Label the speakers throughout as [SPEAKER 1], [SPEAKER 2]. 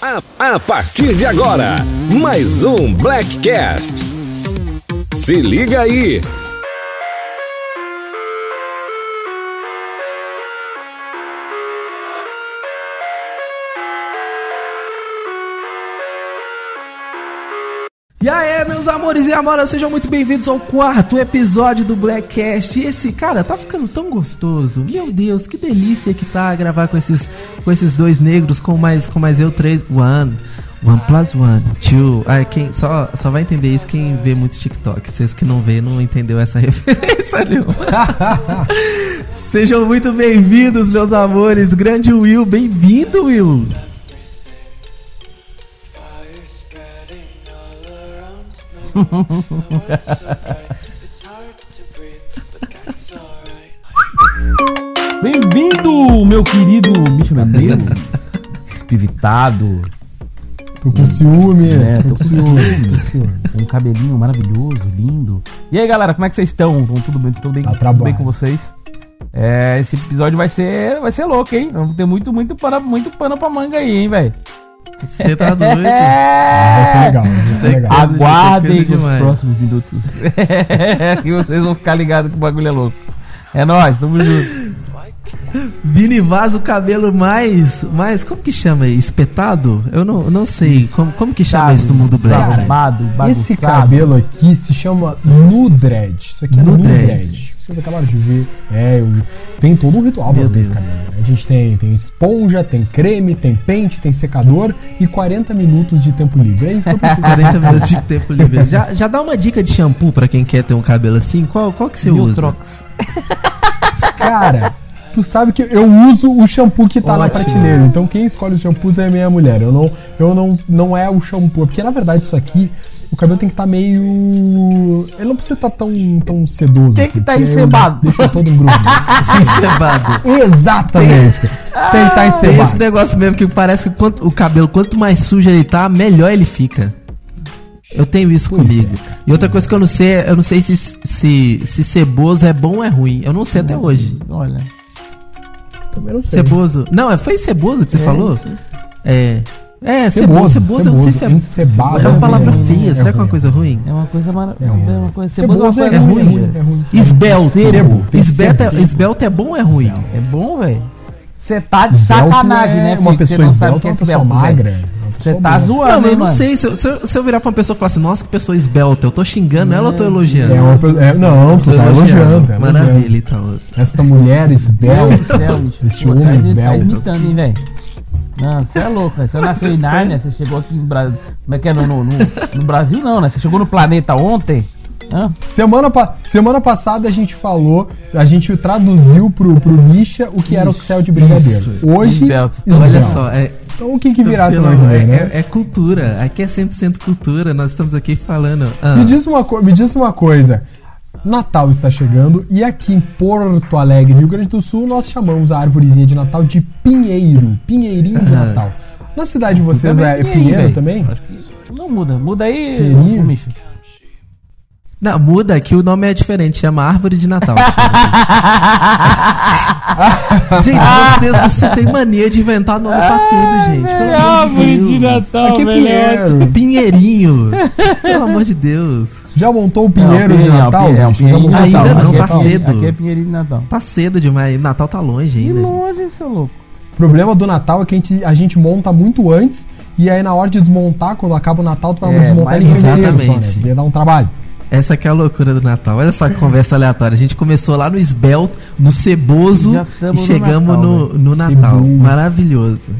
[SPEAKER 1] A, a partir de agora, mais um Blackcast. Se liga aí.
[SPEAKER 2] Amores e amoras, sejam muito bem-vindos ao quarto episódio do Blackcast. E esse, cara, tá ficando tão gostoso. Meu Deus, que delícia que tá gravar com esses, com esses dois negros, com mais, com mais eu três. One. One plus one, two. Ah, quem, só, só vai entender isso quem vê muito TikTok. Vocês que não vê, não entendeu essa referência nenhuma. Sejam muito bem-vindos, meus amores. Grande Will, bem-vindo, Will.
[SPEAKER 3] Bem-vindo, meu querido bicho Mendes, espivitado,
[SPEAKER 4] Tô com ciúme,
[SPEAKER 3] É,
[SPEAKER 4] tô
[SPEAKER 3] tô
[SPEAKER 4] com ciúmes,
[SPEAKER 3] ciúmes.
[SPEAKER 4] tô com ciúmes.
[SPEAKER 3] com um cabelinho maravilhoso, lindo. E aí, galera, como é que vocês estão? Vão tudo bem? Tudo bem,
[SPEAKER 4] Tá
[SPEAKER 3] tudo bem com vocês? É, esse episódio vai ser, vai ser louco, hein? Vamos ter muito, muito pano, muito pano pra manga aí, hein, velho?
[SPEAKER 2] Você tá doido?
[SPEAKER 4] Vai ser legal, vai ser legal.
[SPEAKER 3] Aguardem os
[SPEAKER 2] demais.
[SPEAKER 3] próximos minutos. que vocês vão ficar ligados que o bagulho é louco. É nóis, tamo junto.
[SPEAKER 2] Vini Vaz, o cabelo mais. mais como que chama aí? Espetado? Eu não, eu não sei. Como, como que chama isso no mundo black?
[SPEAKER 3] Arrumado,
[SPEAKER 4] Esse cabelo aqui se chama Nudred. Isso aqui é
[SPEAKER 2] Nudred.
[SPEAKER 4] Nudred. Vocês acabaram de ver. É, eu- tem todo um ritual pra fazer esse cabelo. né? A gente tem, tem esponja, tem creme, tem pente, tem secador e 40 minutos de tempo livre. É isso que eu preciso.
[SPEAKER 2] 40 minutos de tempo livre. Já, já dá uma dica de shampoo pra quem quer ter um cabelo assim? Qual, qual que você usa?
[SPEAKER 3] Miltrox.
[SPEAKER 4] Cara, tu sabe que eu uso o shampoo que tá na
[SPEAKER 2] Ótimo.
[SPEAKER 4] prateleira. Então quem escolhe os shampoos é minha mulher. Eu não, eu não, não é o shampoo. Porque na verdade isso aqui, o cabelo tem que estar meio. Ele não precisa estar tão, tão sedoso.
[SPEAKER 3] Tem que
[SPEAKER 4] assim,
[SPEAKER 3] tá
[SPEAKER 4] porque eu
[SPEAKER 3] encebado.
[SPEAKER 4] Deixa todo engrudo.
[SPEAKER 2] Encebado.
[SPEAKER 4] Exatamente. Tem que estar
[SPEAKER 2] Tem esse
[SPEAKER 4] encebado.
[SPEAKER 2] negócio mesmo que parece que quanto, o cabelo, quanto mais sujo ele tá, melhor ele fica. Eu tenho isso
[SPEAKER 4] Pois
[SPEAKER 2] comigo. E outra coisa que eu não sei, é- eu não sei se, se, se ceboso é bom ou é ruim. Eu não sei até hoje.
[SPEAKER 3] Olha.
[SPEAKER 4] Também não sei.
[SPEAKER 2] Ceboso. Não, é- foi ceboso que você
[SPEAKER 3] É,
[SPEAKER 2] falou?
[SPEAKER 3] isso.
[SPEAKER 2] É. É, ceboso, ceboso, eu não sei se é.
[SPEAKER 4] Encebado.
[SPEAKER 2] É uma palavra
[SPEAKER 4] ruim,
[SPEAKER 2] feia, será que é uma
[SPEAKER 4] ruim.
[SPEAKER 2] coisa ruim?
[SPEAKER 3] É uma coisa maravilhosa.
[SPEAKER 4] É
[SPEAKER 3] É,
[SPEAKER 4] ruim.
[SPEAKER 3] uma coisa.
[SPEAKER 4] Ceboso
[SPEAKER 3] Ceboso
[SPEAKER 4] é,
[SPEAKER 3] é uma coisa
[SPEAKER 4] ruim,
[SPEAKER 3] ruim.
[SPEAKER 4] é ruim.
[SPEAKER 2] Esbelto.
[SPEAKER 4] Sebo,
[SPEAKER 2] Esbelto, é, esbelto é bom ou é ruim?
[SPEAKER 3] É bom, velho. Você tá de
[SPEAKER 4] Esbelto
[SPEAKER 3] sacanagem,
[SPEAKER 4] é
[SPEAKER 3] né,
[SPEAKER 4] Uma pessoa esbelta
[SPEAKER 3] que
[SPEAKER 4] é
[SPEAKER 3] é
[SPEAKER 4] uma pessoa
[SPEAKER 3] esbelto,
[SPEAKER 4] magra. É
[SPEAKER 3] Você tá zoando,
[SPEAKER 2] Não, mas eu não
[SPEAKER 3] mano?
[SPEAKER 2] sei. Se eu, se, eu, se eu virar pra uma pessoa e falar assim, nossa, que pessoa esbelta, eu tô xingando ela ou eu tô elogiando?
[SPEAKER 4] É uma é, não, tu
[SPEAKER 2] Tô
[SPEAKER 4] tá elogiando. é
[SPEAKER 2] Maravilha, então.
[SPEAKER 4] Esta mulher
[SPEAKER 3] Deus do
[SPEAKER 4] esbelta.
[SPEAKER 3] céu, bicho.
[SPEAKER 4] Esse homem
[SPEAKER 3] tá
[SPEAKER 4] esbelto.
[SPEAKER 3] imitando, hein, velho? Não, você é louco, velho. Você nasceu em Nárnia, você chegou aqui no Brasil. Como é que é? No, no, no- no Brasil, não, né? Você chegou no planeta ontem.
[SPEAKER 4] Semana, pa- semana passada a gente falou, a gente traduziu pro, pro Misha o que era o céu de brigadeiro.
[SPEAKER 2] Isso.
[SPEAKER 4] Hoje,
[SPEAKER 3] Esbelto.
[SPEAKER 2] Olha só, é,
[SPEAKER 4] Então o que que virá semana que vem,
[SPEAKER 2] é,
[SPEAKER 4] né?
[SPEAKER 2] é- é cultura. Aqui é 100% cultura. Nós estamos aqui falando. Ah,
[SPEAKER 4] Me, diz uma me diz uma coisa. Natal está chegando e aqui em Porto Alegre, Rio Grande do Sul, nós chamamos a árvorezinha de Natal de pinheiro. Pinheirinho de. Natal. Na cidade de vocês é
[SPEAKER 3] aí,
[SPEAKER 4] pinheiro também?
[SPEAKER 3] Não muda. Muda aí,
[SPEAKER 4] Pinheirinho?
[SPEAKER 2] Não, muda que o nome é diferente. Chama Árvore de Natal. gente, vocês do Sul têm mania de inventar nome pra tudo, gente. Pelo amor de Deus.
[SPEAKER 4] Aqui é pinheiro.
[SPEAKER 2] Pinheirinho. Pelo amor de Deus.
[SPEAKER 4] Já montou o pinheiro de
[SPEAKER 3] Pinheirinho,
[SPEAKER 4] Natal?
[SPEAKER 3] É de?
[SPEAKER 2] Ainda
[SPEAKER 3] Natal.
[SPEAKER 2] não,
[SPEAKER 3] é
[SPEAKER 2] tá cedo.
[SPEAKER 3] Aqui é pinheirinho de Natal.
[SPEAKER 2] Tá cedo demais. Natal tá longe
[SPEAKER 3] Que
[SPEAKER 2] ainda. gente.
[SPEAKER 3] longe, seu louco.
[SPEAKER 4] O problema do Natal é que a gente, a gente monta muito antes e aí na hora de desmontar, quando acaba o Natal, tu vai
[SPEAKER 3] É,
[SPEAKER 4] desmontar ele em fevereiro só, né? Porque dá um trabalho.
[SPEAKER 2] Essa que é a loucura do Natal. Olha só que conversa aleatória. A gente começou lá no esbelto, no ceboso e
[SPEAKER 3] tamo no
[SPEAKER 2] chegamos
[SPEAKER 3] Natal,
[SPEAKER 2] no, no Natal. Maravilhoso.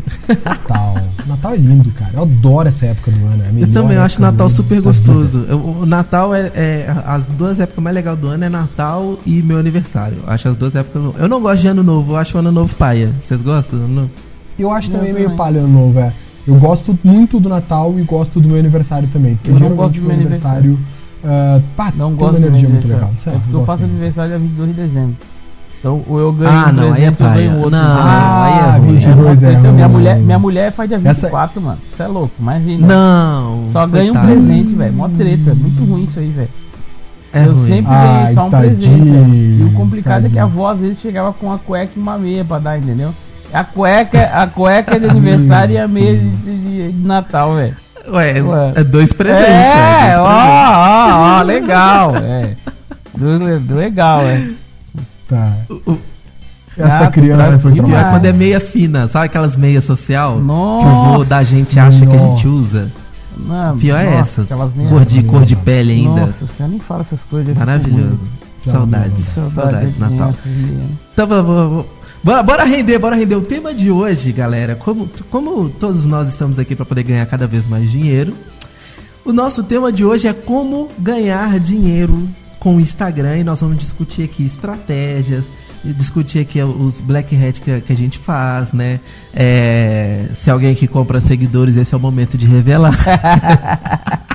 [SPEAKER 4] Natal. Natal é lindo, cara. Eu adoro essa época do ano. É
[SPEAKER 2] Eu também acho
[SPEAKER 4] época do
[SPEAKER 2] Natal super gostoso. Eu- o Natal é, é- As duas épocas mais legais do ano é Natal e meu aniversário. Eu Acho as duas épocas. Eu não gosto de ano novo, eu acho o ano novo paia. Vocês gostam? do Ano novo?
[SPEAKER 4] Eu acho também
[SPEAKER 3] Eu
[SPEAKER 4] meio palha ano novo, é. Eu gosto muito do Natal e gosto do meu aniversário também. Porque
[SPEAKER 3] Eu não
[SPEAKER 4] geralmente
[SPEAKER 3] gosto do
[SPEAKER 4] meu
[SPEAKER 3] meu
[SPEAKER 4] aniversário. Ah, pá,
[SPEAKER 3] Não
[SPEAKER 4] tem
[SPEAKER 3] gosto
[SPEAKER 4] uma energia
[SPEAKER 3] meu
[SPEAKER 4] muito legal. Sério,
[SPEAKER 3] É porque eu faço aniversário dia 22 de dezembro. Então, ou eu ganho
[SPEAKER 2] Ah,
[SPEAKER 3] um
[SPEAKER 2] não, aí é
[SPEAKER 3] presente, eu ganho outro.
[SPEAKER 2] Não,
[SPEAKER 4] Ah,
[SPEAKER 2] aí é ruim.
[SPEAKER 4] 22 é
[SPEAKER 3] então, minha,
[SPEAKER 4] ruim.
[SPEAKER 3] mulher, minha mulher faz dia
[SPEAKER 4] Essa-
[SPEAKER 3] 24, mano. Você é louco, imagina.
[SPEAKER 2] Não.
[SPEAKER 3] Só ganha um presente, velho. Mó treta. Muito ruim isso aí, velho.
[SPEAKER 2] É
[SPEAKER 3] eu
[SPEAKER 2] ruim.
[SPEAKER 3] sempre
[SPEAKER 4] Ai,
[SPEAKER 3] ganhei só um
[SPEAKER 4] tadinho,
[SPEAKER 3] presente. velho. E o complicado é que a
[SPEAKER 4] tadinho.
[SPEAKER 3] avó às vezes chegava com uma cueca e uma meia pra dar, entendeu? A cueca, a cueca é de aniversário e a meia de, de- de Natal, velho.
[SPEAKER 2] Ué,
[SPEAKER 3] Ué.
[SPEAKER 2] é dois presentes.
[SPEAKER 3] É,
[SPEAKER 2] dois
[SPEAKER 3] ó,
[SPEAKER 2] presentes.
[SPEAKER 3] ó, ó, legal, é. Do- do- Legal, é.
[SPEAKER 4] Tá.
[SPEAKER 2] O-
[SPEAKER 4] Essa
[SPEAKER 3] Ah,
[SPEAKER 4] criança foi
[SPEAKER 2] pior é
[SPEAKER 3] demais.
[SPEAKER 2] quando
[SPEAKER 4] traumatizada.
[SPEAKER 2] é meia fina, sabe aquelas meias social? Que o
[SPEAKER 3] Nossa.
[SPEAKER 2] vô da gente acha que a gente
[SPEAKER 4] Nossa.
[SPEAKER 2] usa.
[SPEAKER 3] Não,
[SPEAKER 2] Pior é
[SPEAKER 3] nossa,
[SPEAKER 2] essas.
[SPEAKER 3] aquelas meias-
[SPEAKER 2] Cor de, cor de pele ainda.
[SPEAKER 3] Nossa, você nem fala essas coisas.
[SPEAKER 2] Maravilhoso. Saudades.
[SPEAKER 4] Saudades.
[SPEAKER 2] Saudades,
[SPEAKER 3] de
[SPEAKER 2] Natal. Então, vamos- bora, bora render, bora render. O tema de hoje, galera, como, como todos nós estamos aqui para poder ganhar cada vez mais dinheiro, o nosso tema de hoje é como ganhar dinheiro com o Instagram e nós vamos discutir aqui estratégias, discutir aqui os black hat que, que a gente faz, né? É, se alguém que compra seguidores, esse é o momento de revelar.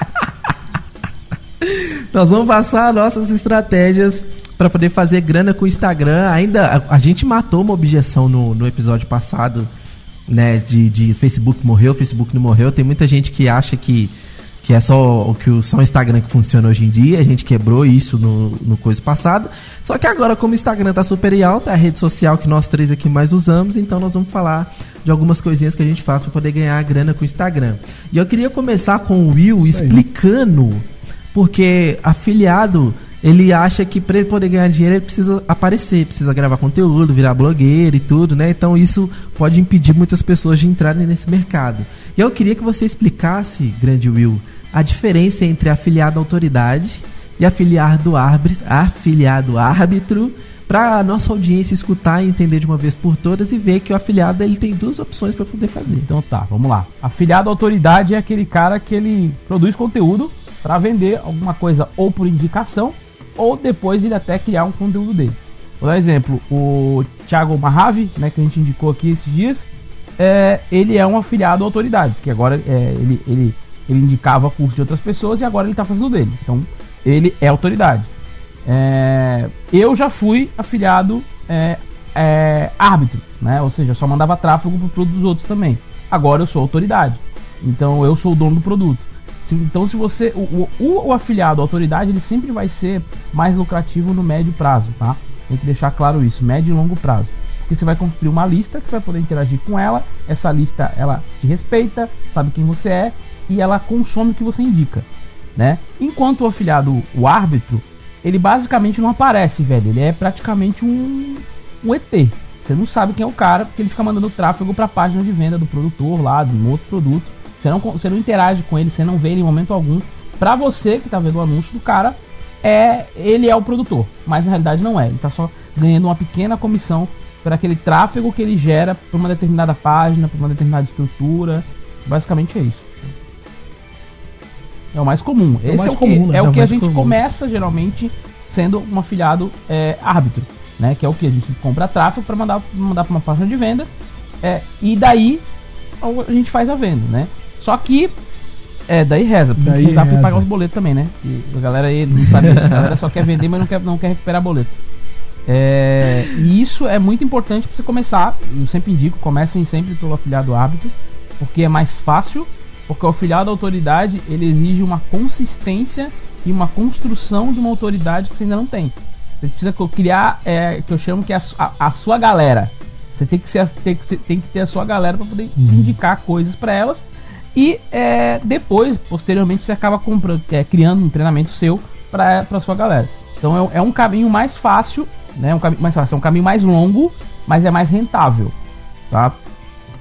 [SPEAKER 2] Nós vamos passar nossas estratégias para poder fazer grana com o Instagram. Ainda a, a gente matou uma objeção no, no episódio passado, né? De, de Facebook morreu, Facebook não morreu. Tem muita gente que acha que, que é só o que o só o Instagram que funciona hoje em dia. A gente quebrou isso no, no coisa passado. Só que agora, como o Instagram tá super em alta, é a rede social que nós três aqui mais usamos, então nós vamos falar de algumas coisinhas que a gente faz para poder ganhar grana com o Instagram. E eu queria começar com o Will
[SPEAKER 4] Isso aí.
[SPEAKER 2] explicando porque afiliado, ele acha que para ele poder ganhar dinheiro, ele precisa aparecer, precisa gravar conteúdo, virar blogueiro e tudo, né? Então isso pode impedir muitas pessoas de entrarem nesse mercado. E eu queria que você explicasse, grande Will, a diferença entre afiliado à autoridade e afiliado árbitro, afiliado árbitro, para a nossa audiência escutar e entender de uma vez por todas e ver que o afiliado ele tem duas opções para poder fazer.
[SPEAKER 3] Então tá, vamos lá. Afiliado à autoridade é aquele cara que ele produz conteúdo para vender alguma coisa ou por indicação ou depois ele até criar um conteúdo dele. Vou dar um exemplo, o Thiago Mahavi, né, que a gente indicou aqui esses dias, é, ele é um afiliado à autoridade, que agora é, ele, ele, ele indicava curso de outras pessoas e agora ele está fazendo dele. Então ele é autoridade. É, eu já fui afiliado é, é, árbitro, né? Ou seja, só mandava tráfego pro produto dos outros também. Agora eu sou autoridade. Então eu sou o dono do produto. Se- Então se você. O, o, o afiliado à autoridade, ele sempre vai ser mais lucrativo no médio prazo, tá? Tem que deixar claro isso, médio e longo prazo. Porque você vai construir uma lista que você vai poder interagir com ela. Essa lista ela te respeita, sabe quem você é e ela consome o que você indica, né? Enquanto o afiliado, o árbitro, ele basicamente não aparece, velho. Ele é praticamente um, um ET. Você não sabe quem é o cara, porque ele fica mandando tráfego pra página de venda do produtor lá, de um outro produto. Você não, você não interage com ele, você não vê ele em momento algum. Pra você que tá vendo o anúncio do cara, é ele é o produtor. Mas na realidade não é. Ele tá só ganhando uma pequena comissão por aquele tráfego que ele gera por uma determinada página, por uma determinada estrutura. Basicamente é isso. É o mais comum.
[SPEAKER 4] É
[SPEAKER 3] Esse
[SPEAKER 4] mais
[SPEAKER 3] é o
[SPEAKER 4] comum,
[SPEAKER 3] que,
[SPEAKER 4] né?
[SPEAKER 3] é o
[SPEAKER 2] É
[SPEAKER 3] que a gente
[SPEAKER 2] comum.
[SPEAKER 3] começa geralmente sendo um afiliado é, árbitro, né? Que é o que a gente compra tráfego para mandar mandar para uma página de venda é, e daí a gente faz a venda, né? Só que é daí reza, porque
[SPEAKER 4] Daí
[SPEAKER 3] rezar
[SPEAKER 4] reza.
[SPEAKER 3] pagar os boletos também, né? E a galera aí não sabe, a galera só quer vender, mas não quer não quer recuperar boleto. É, e isso é muito importante para você começar. Eu sempre indico, comecem sempre pelo afiliado árbitro, porque é mais fácil, porque o afiliado autoridade ele exige uma consistência e uma construção de uma autoridade que você ainda não tem. Você precisa criar, é, que eu chamo que é a, a- a sua galera. Você tem que, ser, tem, que tem que ter a sua galera para poder indicar coisas para elas. E é, depois, posteriormente, você acaba comprando, é, criando um treinamento seu para sua galera. Então é, é um caminho mais fácil, né? Um caminho mais fácil, é um caminho mais longo, mas é mais rentável, tá?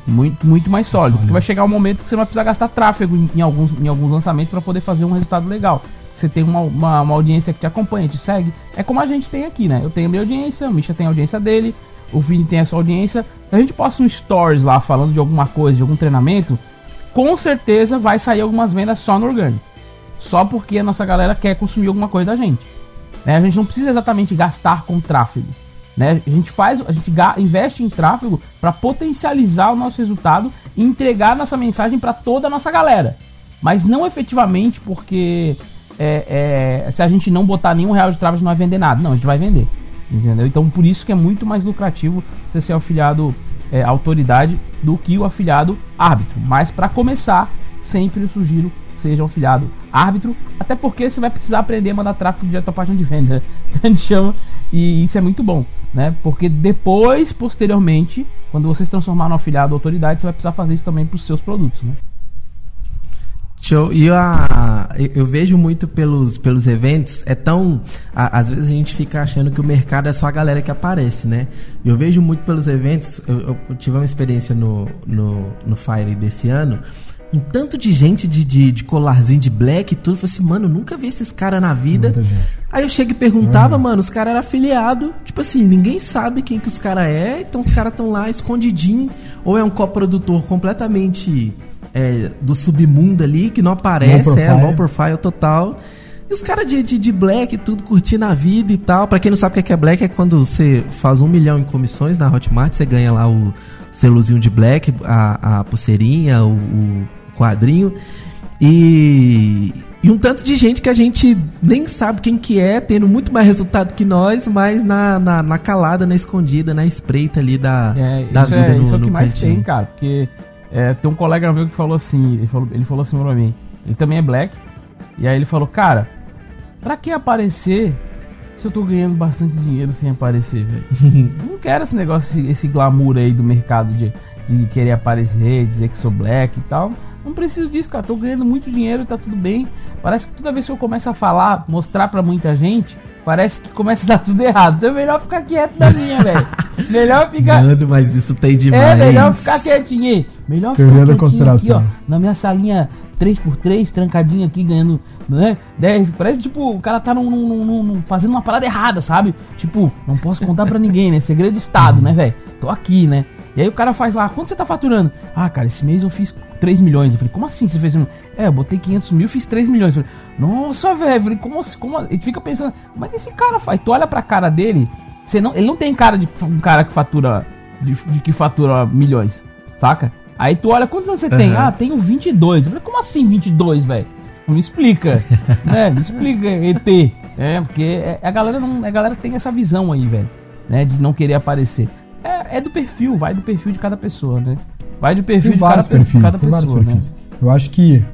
[SPEAKER 3] Muito, muito mais sólido. Porque vai chegar um momento que você não vai precisar gastar tráfego em, em alguns, em alguns lançamentos para poder fazer um resultado legal. Você tem uma, uma, uma audiência que te acompanha, te segue. É como a gente tem aqui, né? Eu tenho a minha audiência, o Misha tem a audiência dele, o Vini tem a sua audiência. Se a gente posta um stories lá falando de alguma coisa, de algum treinamento, com certeza vai sair algumas vendas só no orgânico. Só porque a nossa galera quer consumir alguma coisa da gente. Né? A gente não precisa exatamente gastar com tráfego. Né? A gente faz, a gente investe em tráfego para potencializar o nosso resultado e entregar nossa mensagem para toda a nossa galera. Mas não efetivamente porque é, é, se a gente não botar nenhum real de tráfego, não vai vender nada. Não, a gente vai vender. Entendeu? Então por isso que é muito mais lucrativo você ser afiliado é, autoridade do que o afiliado árbitro. Mas para começar, sempre eu sugiro seja um afiliado árbitro, até porque você vai precisar aprender a mandar tráfego direto à página de venda, que a gente chama, e isso é muito bom, né? Porque depois, posteriormente, quando você se transformar no afiliado autoridade, você vai precisar fazer isso também pros seus produtos, né?
[SPEAKER 2] Show. E a, eu, eu vejo muito pelos, pelos eventos, é tão. a- às vezes a gente fica achando que o mercado é só a galera que aparece, né? Eu vejo muito pelos eventos, eu, eu- tive uma experiência no, no, no Fire desse ano, um tanto de gente de, de, de colarzinho de black e tudo. Eu falei assim, mano, nunca vi esses caras na vida. Aí eu chego e perguntava, mano, os caras eram afiliados. Tipo assim, ninguém sabe quem que os caras é, então os caras estão lá escondidinho. Ou é um coprodutor completamente é, do submundo ali, que não aparece,
[SPEAKER 4] Low
[SPEAKER 2] é low profile total. E os caras de, de, de black, tudo curtindo a vida e tal. Pra quem não sabe o que é é black, é quando você faz um milhão em comissões na Hotmart, você ganha lá o selozinho de black, a, a pulseirinha, o, o quadrinho. E, e um tanto de gente que a gente nem sabe quem que é, tendo muito mais resultado que nós, mas na, na, na calada, na escondida, na espreita ali da,
[SPEAKER 3] É,
[SPEAKER 2] da vida
[SPEAKER 3] é,
[SPEAKER 2] no,
[SPEAKER 3] isso é o que mais
[SPEAKER 2] cantinho.
[SPEAKER 3] tem, cara. Porque é, tem um colega meu que falou assim, ele falou, ele falou assim pra mim, ele também é black, e aí ele falou, cara, pra que aparecer se eu tô ganhando bastante dinheiro sem aparecer, velho? Não quero esse negócio, esse, esse glamour aí do mercado de, de querer aparecer, dizer que sou black e tal. Não preciso disso, cara. Tô ganhando muito dinheiro, tá tudo bem. Parece que toda vez que eu começo a falar, mostrar pra muita gente, parece que começa a dar tudo errado. Então é melhor ficar quieto da minha, velho. Melhor ficar.
[SPEAKER 2] Mano, mas isso tem demais.
[SPEAKER 3] É melhor ficar quietinho. aí. Melhor ficar
[SPEAKER 4] da
[SPEAKER 3] quietinho aqui, ó.
[SPEAKER 4] conspiração.
[SPEAKER 3] Na minha salinha 3x3, trancadinho aqui, ganhando, né? 10. Parece tipo, o cara tá num, num- num- num- fazendo uma parada errada, sabe? Tipo, não posso contar pra ninguém, né? Segredo de Estado, né, velho? Tô aqui, né? E aí o cara faz lá, quanto você tá faturando? Ah, cara, esse mês eu fiz 3 milhões. Eu falei, como assim você fez? um- É, eu botei 500 mil, fiz 3 milhões. Eu falei, nossa, velho. Eu falei, como assim? Como... Ele fica pensando, como é que esse cara faz? Tu olha pra cara dele, você não, ele não tem cara de um cara que fatura, de, de que fatura milhões, saca? Aí tu olha, quantos anos você tem?
[SPEAKER 2] Aham.
[SPEAKER 3] Ah, tenho 22. Eu falei, como assim 22, velho? Me explica, né? Me explica, ET. É, porque é- a galera não, a galera tem essa visão aí, velho, né? De não querer aparecer. É, do perfil, vai do perfil de cada pessoa, né? Vai do perfil
[SPEAKER 4] Tem
[SPEAKER 3] de cada,
[SPEAKER 4] vários perfis,
[SPEAKER 3] cada
[SPEAKER 4] tem vários
[SPEAKER 3] pessoa, né?
[SPEAKER 4] perfis. Eu acho que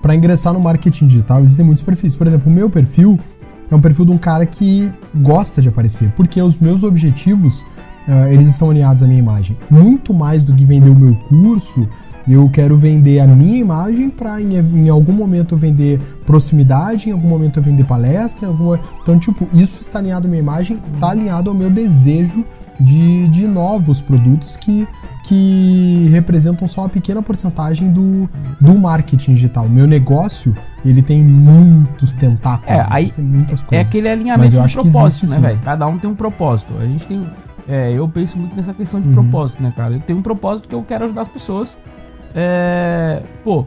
[SPEAKER 4] para ingressar no marketing digital existem muitos perfis. Por exemplo, o meu perfil é um perfil de um cara que gosta de aparecer, porque os meus objetivos ah, eles estão alinhados à minha imagem. Muito mais do que vender o meu curso, eu quero vender a minha imagem para em, em algum momento vender proximidade, em algum momento eu vender palestra, em algum então tipo isso está alinhado à minha imagem, está alinhado ao meu desejo de, de novos produtos que, que representam só uma pequena porcentagem do, do marketing digital. Meu negócio, ele tem muitos tentáculos,
[SPEAKER 3] É, aí
[SPEAKER 4] tem muitas
[SPEAKER 3] É
[SPEAKER 4] coisas.
[SPEAKER 3] aquele
[SPEAKER 4] Mas
[SPEAKER 3] alinhamento de propósito,
[SPEAKER 4] existe,
[SPEAKER 3] né, velho? Cada um tem um propósito. A gente tem. É, eu penso muito nessa questão de
[SPEAKER 4] Uhum.
[SPEAKER 3] propósito, né, cara? Eu tenho um propósito que eu quero ajudar as pessoas. É. Pô.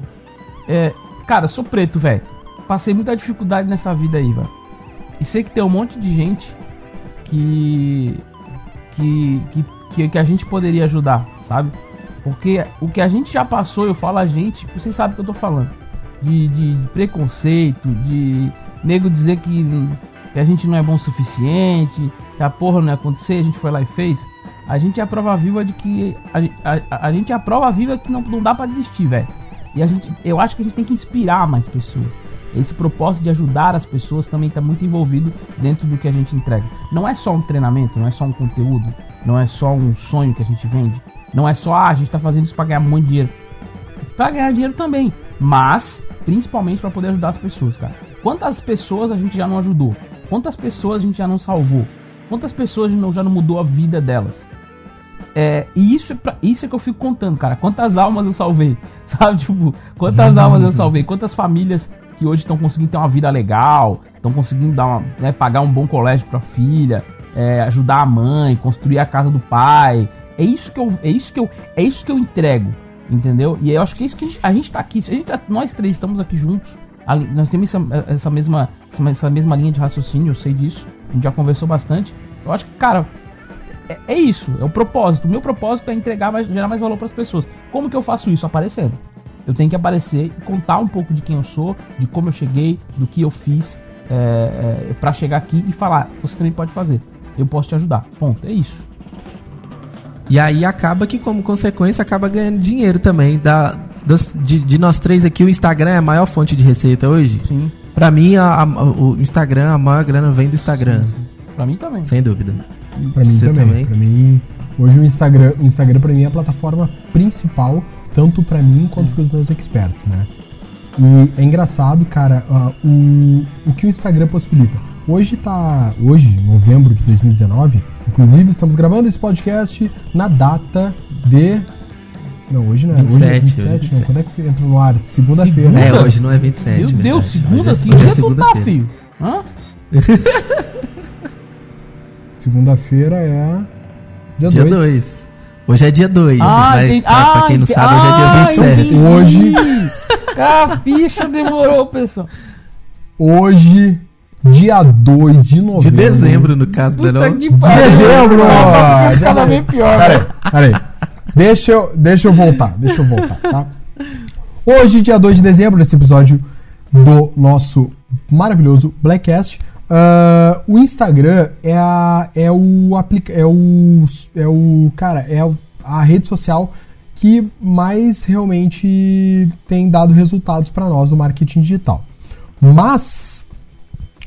[SPEAKER 3] É. Cara, sou preto, velho. Passei muita dificuldade nessa vida aí, velho. E sei que tem um monte de gente que. Que, que, que, a gente poderia ajudar, sabe? Porque o que a gente já passou, eu falo a gente, vocês sabem o que eu tô falando. De, de, de preconceito, de nego dizer que, que a gente não é bom o suficiente, que a porra não ia acontecer, a gente foi lá e fez. A gente é a prova viva de que. A, a, a gente é a prova viva que não, não dá pra desistir, velho. E a gente, eu acho que a gente tem que inspirar mais pessoas. Esse propósito de ajudar as pessoas também está muito envolvido dentro do que a gente entrega. Não é só um treinamento, não é só um conteúdo, não é só um sonho que a gente vende, não é só ah, a gente está fazendo isso para ganhar muito dinheiro. Para ganhar dinheiro também, mas principalmente para poder ajudar as pessoas, cara. Quantas pessoas a gente já não ajudou? Quantas pessoas a gente já não salvou? Quantas pessoas não- já não mudou a vida delas? É, e isso é, pra, isso é que eu fico contando, cara. Quantas almas eu salvei? Sabe, tipo, quantas almas eu salvei? Quantas famílias que hoje estão conseguindo ter uma vida legal, estão conseguindo dar uma, né, pagar um bom colégio pra filha, é, ajudar a mãe, construir a casa do pai. É isso que eu, é isso que eu, é isso que eu entrego, entendeu? E eu acho que é isso que a gente, a gente tá aqui, a gente tá- nós três estamos aqui juntos. Nós temos essa, essa mesma, essa mesma linha de raciocínio, eu sei disso. A gente já conversou bastante. Eu acho que, cara, é, é isso, é o propósito. O meu propósito é entregar mais, gerar mais valor para as pessoas. Como que eu faço isso? Aparecendo. Eu tenho que aparecer e contar um pouco de quem eu sou, de como eu cheguei, do que eu fiz é, para chegar aqui e falar: você também pode fazer. Eu posso te ajudar. Ponto. É isso.
[SPEAKER 2] E aí acaba que, como consequência, acaba ganhando dinheiro também. Da, dos- de, de nós três aqui, o Instagram é a maior fonte de receita hoje.
[SPEAKER 3] Sim.
[SPEAKER 2] Pra mim, a- a- o Instagram, a maior grana vem do Instagram.
[SPEAKER 3] Pra mim também.
[SPEAKER 2] Sem dúvida.
[SPEAKER 4] Pra mim
[SPEAKER 2] Você
[SPEAKER 4] também.
[SPEAKER 2] também?
[SPEAKER 4] Pra mim, Hoje o Instagram, o Instagram para mim é a plataforma principal, tanto para mim quanto para os meus experts, né? E é engraçado, cara, ah, o, o que o Instagram possibilita. Hoje tá. Hoje, novembro de 2019, inclusive estamos gravando esse podcast na data de. Não, hoje não é. hoje é
[SPEAKER 2] 27,
[SPEAKER 4] 27,
[SPEAKER 2] hoje é
[SPEAKER 4] né?
[SPEAKER 2] 27.
[SPEAKER 4] Quando é que entra no ar? Segunda-feira.
[SPEAKER 3] Segunda?
[SPEAKER 2] É, hoje não é 27.
[SPEAKER 3] Meu
[SPEAKER 2] verdade.
[SPEAKER 3] Deus, segunda?
[SPEAKER 2] Hoje é-
[SPEAKER 3] Que
[SPEAKER 2] hoje é
[SPEAKER 3] dia tu tá,
[SPEAKER 2] segunda-feira.
[SPEAKER 3] filho? Hã?
[SPEAKER 4] Segunda-feira é. Dia
[SPEAKER 2] Dia
[SPEAKER 4] 2.
[SPEAKER 2] 2. Hoje é dia 2.
[SPEAKER 3] entendi.
[SPEAKER 2] pra, pra quem não sabe, hoje é dia
[SPEAKER 3] ah,
[SPEAKER 2] 27.
[SPEAKER 3] entendi.
[SPEAKER 4] Hoje-
[SPEAKER 3] A ficha demorou, pessoal.
[SPEAKER 4] Hoje, dia 2 de novembro.
[SPEAKER 2] De dezembro, no caso, né?
[SPEAKER 3] Puta
[SPEAKER 2] Não?
[SPEAKER 3] que
[SPEAKER 4] De dezembro!
[SPEAKER 3] Cada
[SPEAKER 4] Dezembro.
[SPEAKER 3] vez pior.
[SPEAKER 4] Peraí,
[SPEAKER 3] né?
[SPEAKER 4] peraí. Deixa eu, deixa eu voltar, deixa eu voltar, tá? Hoje, dia 2 de dezembro, nesse episódio do nosso maravilhoso Blackcast, ah, o Instagram é, a, é o aplica é o é o cara é a rede social que mais realmente tem dado resultados para nós no marketing digital. Mas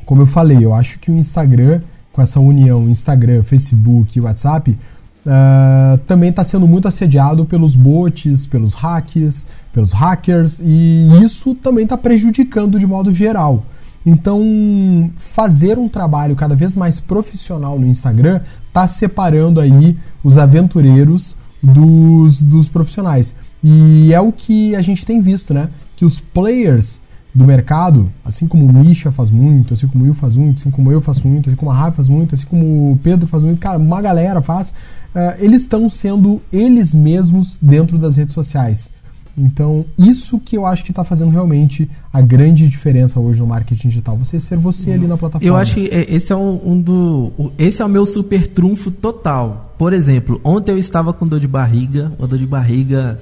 [SPEAKER 4] como eu falei, eu acho que o Instagram, com essa união Instagram, Facebook WhatsApp, ah, também está sendo muito assediado pelos bots, pelos hacks, pelos hackers, e isso também está prejudicando de modo geral. Então, fazer um trabalho cada vez mais profissional no Instagram está separando aí os aventureiros dos, dos profissionais. E é o que a gente tem visto, né? Que os players do mercado, assim como o Misha faz muito, assim como o Will faz muito, assim como eu faço muito, assim como a Rafa faz muito, assim como o Pedro faz muito, cara, uma galera faz, eh, eles estão sendo eles mesmos dentro das redes sociais. Então, isso que eu acho que está fazendo realmente a grande diferença hoje no marketing digital. Você ser você ali na plataforma.
[SPEAKER 2] Eu acho que é- esse é um, um do. Esse é o meu super trunfo total. Por exemplo, ontem eu estava com dor de barriga, uma dor de barriga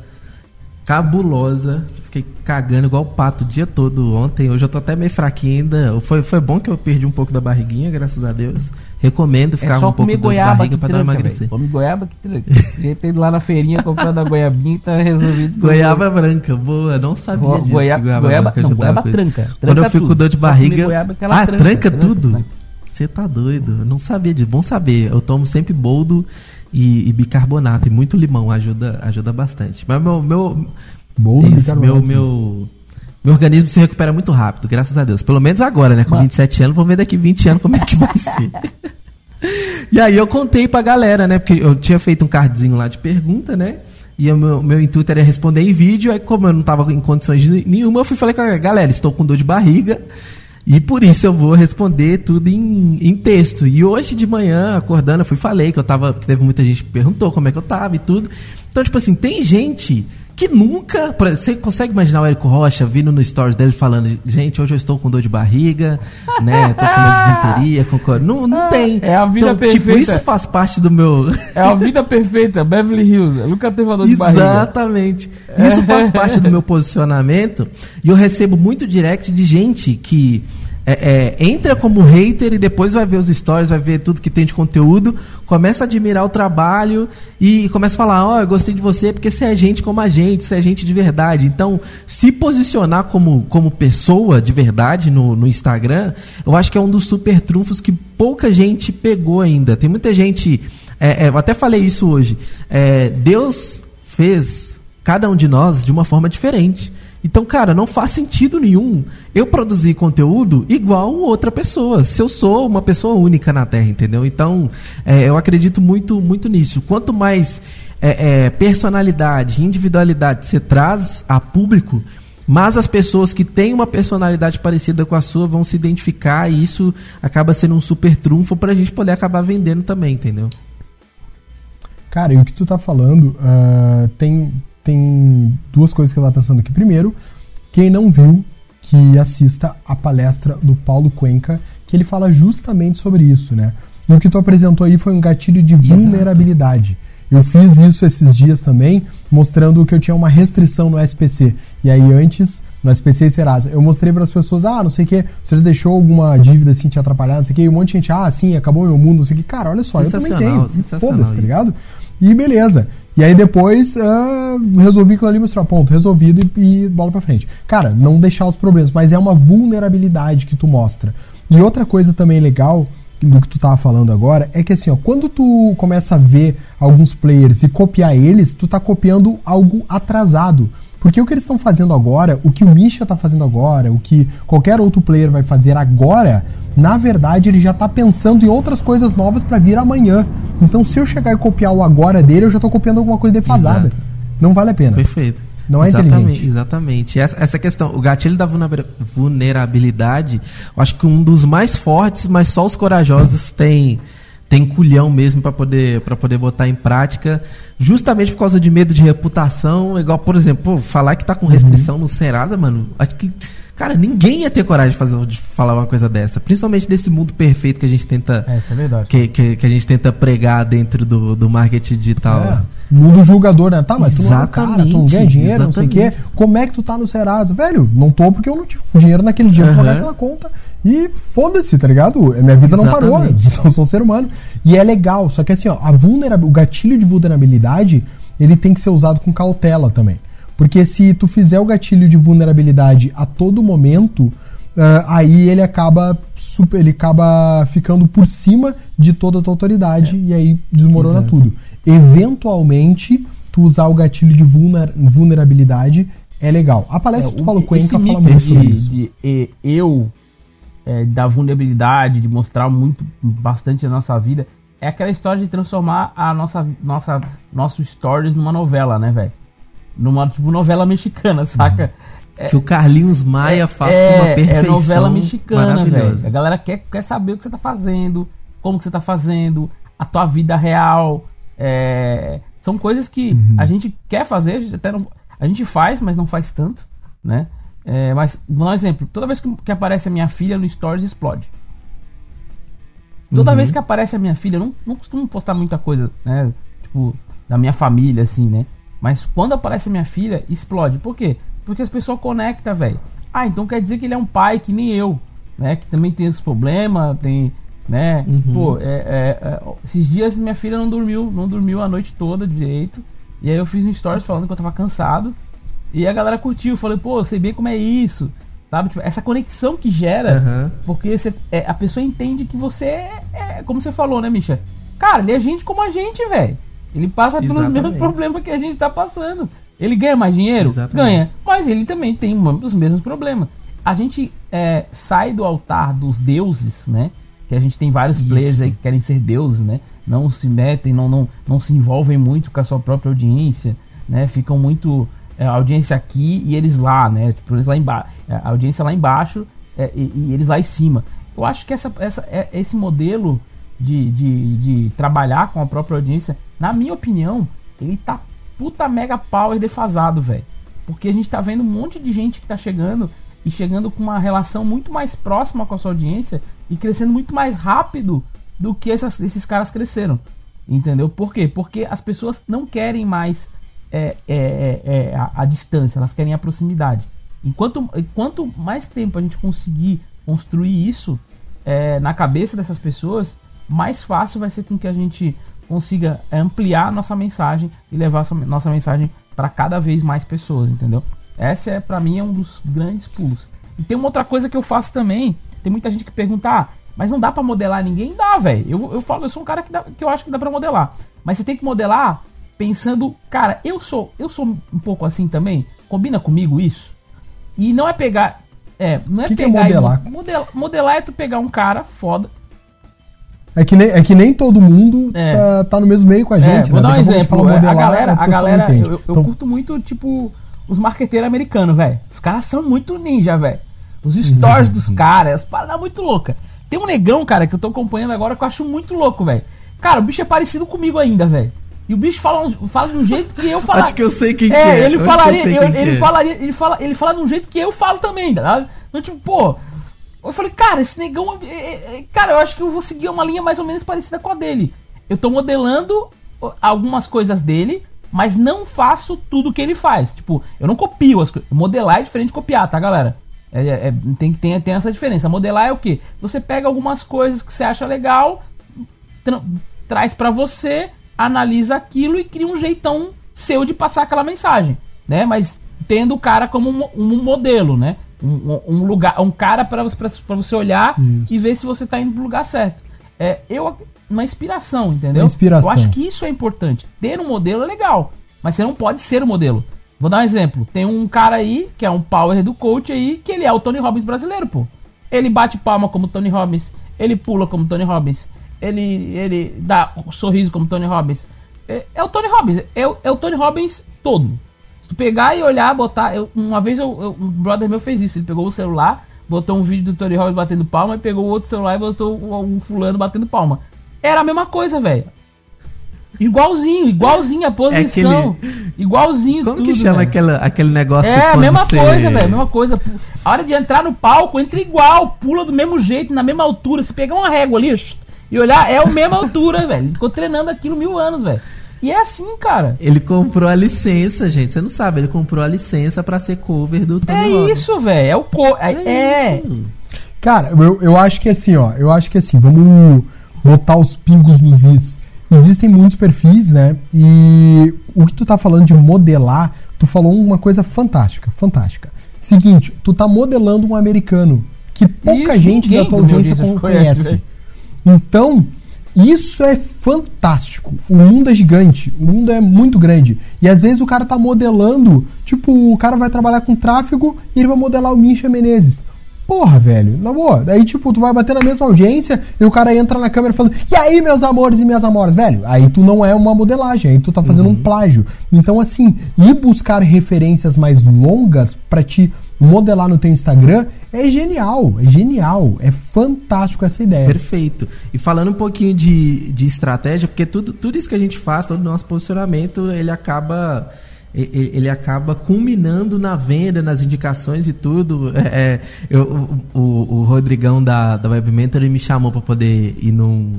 [SPEAKER 2] cabulosa. Fiquei cagando igual pato o dia todo ontem. Hoje eu tô até meio fraquinho ainda. Foi, foi bom que eu perdi um pouco da barriguinha, graças a Deus. Recomendo ficar
[SPEAKER 3] É
[SPEAKER 2] um pouco de dor de
[SPEAKER 3] goiaba
[SPEAKER 2] barriga pra dar uma
[SPEAKER 3] tranca,
[SPEAKER 2] emagrecer.
[SPEAKER 3] Come goiaba que tranca. Jeito lá na feirinha comprando a goiabinha e tá resolvido.
[SPEAKER 2] Goiaba branca, boa, não sabia
[SPEAKER 3] Go-
[SPEAKER 2] disso.
[SPEAKER 3] goiaba-
[SPEAKER 2] que
[SPEAKER 3] goiaba-
[SPEAKER 2] branca
[SPEAKER 3] não, goiaba
[SPEAKER 2] isso.
[SPEAKER 3] tranca,
[SPEAKER 2] Quando
[SPEAKER 3] tranca
[SPEAKER 2] eu fico com dor de barriga.
[SPEAKER 3] goiaba
[SPEAKER 2] ah,
[SPEAKER 3] tranca,
[SPEAKER 2] tranca,
[SPEAKER 3] tranca,
[SPEAKER 2] tudo?
[SPEAKER 3] tranca.
[SPEAKER 2] Você tá doido. Eu não sabia disso. Bom saber. Eu tomo sempre boldo e, e bicarbonato e muito limão. Ajuda, ajuda bastante. Mas meu. meu
[SPEAKER 4] Bolo de
[SPEAKER 2] isso, meu, meu, meu organismo se recupera muito rápido, graças a Deus. Pelo menos agora, né? Com
[SPEAKER 3] Mas-
[SPEAKER 2] 27 anos, vamos ver daqui 20 anos como é que vai ser. E aí eu contei pra galera, né? Porque eu tinha feito um cardzinho lá de pergunta, né? E o meu, meu intuito era responder em vídeo. Aí, como eu não tava em condições nenhuma, eu fui falei com a galera: estou com dor de barriga. E por isso eu vou responder tudo em, em texto. E hoje de manhã, acordando, eu fui falei que eu tava. Que teve muita gente que perguntou como é que eu tava e tudo. Então, tipo assim, tem gente que nunca. por exemplo, Você consegue imaginar o Érico Rocha vindo no stories dele falando, gente, hoje eu estou com dor de barriga, né? Tô com uma desinteria, com cor. Não, não tem.
[SPEAKER 3] É a vida
[SPEAKER 2] então, Tipo,
[SPEAKER 3] perfeita.
[SPEAKER 2] isso faz parte do meu.
[SPEAKER 3] É a vida perfeita, Beverly Hills. Eu nunca teve uma dor de barriga.
[SPEAKER 2] Exatamente. Isso faz parte do meu posicionamento. E eu recebo muito direct de gente que é, é, entra como hater e depois vai ver os stories, vai ver tudo que tem de conteúdo, começa a admirar o trabalho e começa a falar: Ó, eu gostei de você porque você é gente como a gente, você é gente de verdade. Então, se posicionar como, como pessoa de verdade no, no Instagram, eu acho que é um dos super trunfos que pouca gente pegou ainda. Tem muita gente. é, é, eu até falei isso hoje. É, Deus fez cada um de nós de uma forma diferente. Então, cara, não faz sentido nenhum eu produzir conteúdo igual outra pessoa. Se eu sou uma pessoa única na Terra, entendeu? Então, é, eu acredito muito, muito nisso. Quanto mais é, é, personalidade, individualidade você traz a público, mas as pessoas que têm uma personalidade parecida com a sua vão se identificar e isso acaba sendo um super trunfo para a gente poder acabar vendendo também, entendeu?
[SPEAKER 4] Cara, e o que tu tá falando, ah, tem, tem duas coisas que eu tava pensando aqui. Primeiro, quem não viu, que assista a palestra do Paulo Cuenca, que ele fala justamente sobre isso, né? E o que tu apresentou aí foi um gatilho de vulnerabilidade. Eu fiz isso esses dias também, mostrando que eu tinha uma restrição no SPC. E aí antes, no SPC e Serasa, eu mostrei para as pessoas, ah, não sei o que, você já deixou alguma dívida assim te atrapalhar, não sei o que, e um monte de gente, ah, sim, acabou meu mundo, não sei o que. Cara, olha só, eu também tenho. Foda-se, tá
[SPEAKER 2] isso.
[SPEAKER 4] E beleza. E aí depois ah, resolvi aquilo ali, mostrar ponto, resolvido e, e bola pra frente. Cara, não deixar os problemas, mas é uma vulnerabilidade que tu mostra. E outra coisa também legal do que tu tava falando agora é que assim, ó, quando tu começa a ver alguns players e copiar eles, tu tá copiando algo atrasado. Porque o que eles estão fazendo agora, o que o Misha tá fazendo agora, o que qualquer outro player vai fazer agora, na verdade ele já tá pensando em outras coisas novas pra vir amanhã. Então se eu chegar e copiar o agora dele, eu já tô copiando alguma coisa defasada.
[SPEAKER 2] Exato.
[SPEAKER 4] Não vale a pena.
[SPEAKER 2] Perfeito.
[SPEAKER 4] Não é
[SPEAKER 2] exatamente,
[SPEAKER 4] inteligente.
[SPEAKER 2] Exatamente. Essa, essa questão, o gatilho da vulnera- vulnerabilidade, eu acho que um dos mais fortes, mas só os corajosos têm tem culhão mesmo para poder para poder botar em prática, justamente por causa de medo de reputação, igual, por exemplo, pô, falar que tá com restrição no Serasa, mano, acho que cara, ninguém ia ter coragem de fazer de falar uma coisa dessa, principalmente nesse mundo perfeito que a gente tenta
[SPEAKER 3] É, isso é verdade.
[SPEAKER 2] que, que, que a gente tenta pregar dentro do, do marketing digital.
[SPEAKER 4] É, mundo julgador, né? Tá, mas tu não é cara, tu não ganha
[SPEAKER 2] Exatamente,
[SPEAKER 4] dinheiro, não sei o quê.
[SPEAKER 2] exatamente.
[SPEAKER 4] Como é que tu tá no Serasa? Velho, não tô porque eu não tive dinheiro naquele dia pra pagar
[SPEAKER 2] Aham.
[SPEAKER 4] aquela conta. E foda-se, tá ligado? Minha vida não parou, eu sou, sou um ser humano. E é legal, só que assim, ó, a vulnerabil- o gatilho de vulnerabilidade, ele tem que ser usado com cautela também. Porque se tu fizer o gatilho de vulnerabilidade a todo momento, ah, aí ele acaba super, ele acaba ficando por cima de toda a tua autoridade e aí desmorona
[SPEAKER 2] Exato.
[SPEAKER 4] tudo. Eventualmente, tu usar o gatilho de vulner- vulnerabilidade é legal. A palestra que tu falou com o
[SPEAKER 3] esse
[SPEAKER 4] Enka fala muito
[SPEAKER 3] de,
[SPEAKER 4] sobre isso.
[SPEAKER 3] de, eu, eh, da vulnerabilidade, de mostrar muito, bastante a nossa vida, é aquela história de transformar a nossa, nossa, nosso stories numa novela, né, velho? Numa, tipo, novela mexicana, saca? É,
[SPEAKER 2] Que o Carlinhos Maia faz com uma perfeição
[SPEAKER 3] é novela mexicana, velho. A galera quer, quer saber o que você tá fazendo, como que você tá fazendo, a tua vida real. é, são coisas que
[SPEAKER 4] Uhum.
[SPEAKER 3] a gente quer fazer, a gente até não. A gente faz, mas não faz tanto, né? É, mas, vou dar um exemplo. Toda vez que, que aparece a minha filha no Stories, explode. Toda
[SPEAKER 2] Uhum.
[SPEAKER 3] vez que aparece a minha filha, eu não, não costumo postar muita coisa, né? Tipo, da minha família, assim, né? Mas quando aparece a minha filha, explode. Por quê? Porque as pessoas conectam, velho. Ah, então quer dizer que ele é um pai que nem eu, né? Que também tem esses problemas, tem, né?
[SPEAKER 2] Uhum.
[SPEAKER 3] Pô, é, é, é, esses dias minha filha não dormiu, não dormiu a noite toda direito. E aí eu fiz um stories falando que eu tava cansado. E a galera curtiu, falei, pô, eu sei bem como é isso. Sabe? Tipo, essa conexão que gera,
[SPEAKER 2] Aham.
[SPEAKER 3] porque você, é, a pessoa entende que você é, é, como você falou, né, Misha? Cara, ele é gente como a gente, velho. Ele passa pelos
[SPEAKER 2] Exatamente.
[SPEAKER 3] mesmos problemas que a gente tá passando. Ele ganha mais dinheiro?
[SPEAKER 2] Exatamente.
[SPEAKER 3] Ganha. Mas ele também tem os mesmos problemas. A gente é, sai do altar dos deuses, né? Que a gente tem vários
[SPEAKER 2] Isso.
[SPEAKER 3] players aí que querem ser deuses, né? Não se metem, não, não, não se envolvem muito com a sua própria audiência, né? Ficam muito. É, a audiência aqui e eles lá, né? Tipo, eles lá embaixo. A audiência lá embaixo é, e, e eles lá em cima. Eu acho que essa, essa, é- esse modelo de, de, de trabalhar com a própria audiência, na minha opinião, ele tá puta mega power defasado, velho. Porque a gente tá vendo um monte de gente que tá chegando e chegando com uma relação muito mais próxima com a sua audiência e crescendo muito mais rápido do que essas- esses caras cresceram. Entendeu? Por quê? Porque as pessoas não querem mais é, é, é, é, a, a distância, elas querem a proximidade. Enquanto, enquanto mais tempo a gente conseguir construir isso é, na cabeça dessas pessoas, mais fácil vai ser com que a gente consiga ampliar nossa mensagem e levar nossa mensagem para cada vez mais pessoas, entendeu? Essa é para mim é um dos grandes pulos. E tem uma outra coisa que eu faço também. Tem muita gente que pergunta, ah, mas não dá pra modelar ninguém? Dá, velho. Eu, eu falo, eu sou um cara que, dá- que eu acho que dá pra modelar. Mas você tem que modelar pensando, cara, eu sou, eu sou um pouco assim também. Combina comigo isso? E não é pegar, é, não é
[SPEAKER 4] Que que é
[SPEAKER 3] pegar e
[SPEAKER 4] modelar?
[SPEAKER 3] mo- modela- modelar é tu pegar um cara foda.
[SPEAKER 4] É que, nem, é que nem todo mundo
[SPEAKER 3] É.
[SPEAKER 4] tá, tá no mesmo meio com a gente,
[SPEAKER 3] é, vou
[SPEAKER 4] né?
[SPEAKER 3] dar um
[SPEAKER 4] Daqui a
[SPEAKER 3] exemplo. é,
[SPEAKER 4] modelar,
[SPEAKER 3] a galera, a
[SPEAKER 4] não
[SPEAKER 3] galera, eu, eu
[SPEAKER 4] Então,
[SPEAKER 3] curto muito, tipo, os marqueteiros americanos, velho. Os caras são muito ninja, velho. Os
[SPEAKER 4] Uhum.
[SPEAKER 3] stories dos caras, as paradas muito louca. Tem um negão, cara, que eu tô acompanhando agora que eu acho muito louco, velho. Cara, o bicho é parecido comigo ainda, velho. E o bicho fala, fala de um jeito que eu falo.
[SPEAKER 2] Acho que eu sei quem
[SPEAKER 3] é,
[SPEAKER 2] que é.
[SPEAKER 3] ele falaria,
[SPEAKER 2] que eu
[SPEAKER 3] eu-
[SPEAKER 2] que
[SPEAKER 3] ele
[SPEAKER 2] é.
[SPEAKER 3] falaria, ele fala, ele fala de um jeito que eu falo também, tá? Então, tipo, pô, eu falei, cara, esse negão, é- é- cara, eu acho que eu vou seguir uma linha mais ou menos parecida com a dele. Eu tô modelando algumas coisas dele, mas não faço tudo que ele faz. Tipo, eu não copio as coisas. Modelar é diferente de copiar, tá, galera? É, é- tem, tem, tem essa diferença. Modelar é o quê? Você pega algumas coisas que você acha legal, tra- traz pra você, analisa aquilo e cria um jeitão seu de passar aquela mensagem, né? Mas tendo o cara como um, um modelo, né? Um, um- um lugar, um cara para você, olhar e ver se você tá indo pro lugar certo. é eu uma inspiração, entendeu?
[SPEAKER 4] Uma inspiração.
[SPEAKER 3] Eu acho que isso é importante. Ter um modelo é legal, mas você não pode ser o modelo. Vou dar um exemplo. Tem um cara aí, que é um power do coach aí, que ele é o Tony Robbins brasileiro, pô. Ele bate palma como Tony Robbins, ele pula como Tony Robbins, ele, ele dá um sorriso como Tony Robbins. É, é o Tony Robbins, é, o- é o Tony Robbins todo. Se tu pegar e olhar, botar. eu- uma vez eu- eu- um brother meu fez isso. Ele pegou o celular, botou um vídeo do Tony Robbins batendo palma e pegou o outro celular e botou o, um fulano batendo palma. Era a mesma coisa, velho. Igualzinho, igualzinho a posição. Igualzinho
[SPEAKER 2] É Como
[SPEAKER 3] tudo,
[SPEAKER 2] que chama aquela, aquele negócio
[SPEAKER 3] É, a mesma
[SPEAKER 2] você-
[SPEAKER 3] coisa, velho. Mesma coisa. A hora de entrar no palco, entra igual. Pula do mesmo jeito, na mesma altura. Se pegar uma régua ali e olhar, é a mesma altura, velho. Ele Ficou treinando aquilo mil anos, velho. E é assim, cara.
[SPEAKER 2] Ele comprou a licença, gente. Você não sabe, ele comprou a licença pra ser cover do Tony
[SPEAKER 3] É
[SPEAKER 2] Robbins.
[SPEAKER 3] isso, velho. É o co. É. é.
[SPEAKER 2] isso.
[SPEAKER 4] Cara, eu, eu acho que assim, ó, eu acho que assim, vamos botar os pingos nos is. Existem muitos perfis, né? E o que tu tá falando de modelar, tu falou uma coisa fantástica, fantástica. Seguinte, tu tá modelando um americano que pouca
[SPEAKER 3] Isso,
[SPEAKER 4] gente da tua audiência
[SPEAKER 3] audiência
[SPEAKER 4] con-
[SPEAKER 3] conhece.
[SPEAKER 4] Então, isso é fantástico. O mundo é gigante, o mundo é muito grande. E às vezes o cara tá modelando, tipo, o cara vai trabalhar com tráfego e ele vai modelar o Misha Menezes. Porra, velho, na boa. Daí, tipo, tu vai bater na mesma audiência e o cara entra na câmera falando, e aí, meus amores e minhas amoras, velho? Aí tu não é uma modelagem, aí tu tá fazendo um plágio. Então, assim, ir buscar referências mais longas pra te modelar no teu Instagram é genial, é genial, é fantástico essa ideia.
[SPEAKER 2] Perfeito. E falando um pouquinho de, de estratégia, porque tudo, tudo isso que a gente faz, todo o nosso posicionamento, ele acaba ele acaba culminando na venda, nas indicações e tudo. É, é, eu- o, o- o Rodrigão da, da Web Mentor ele me chamou para poder ir num,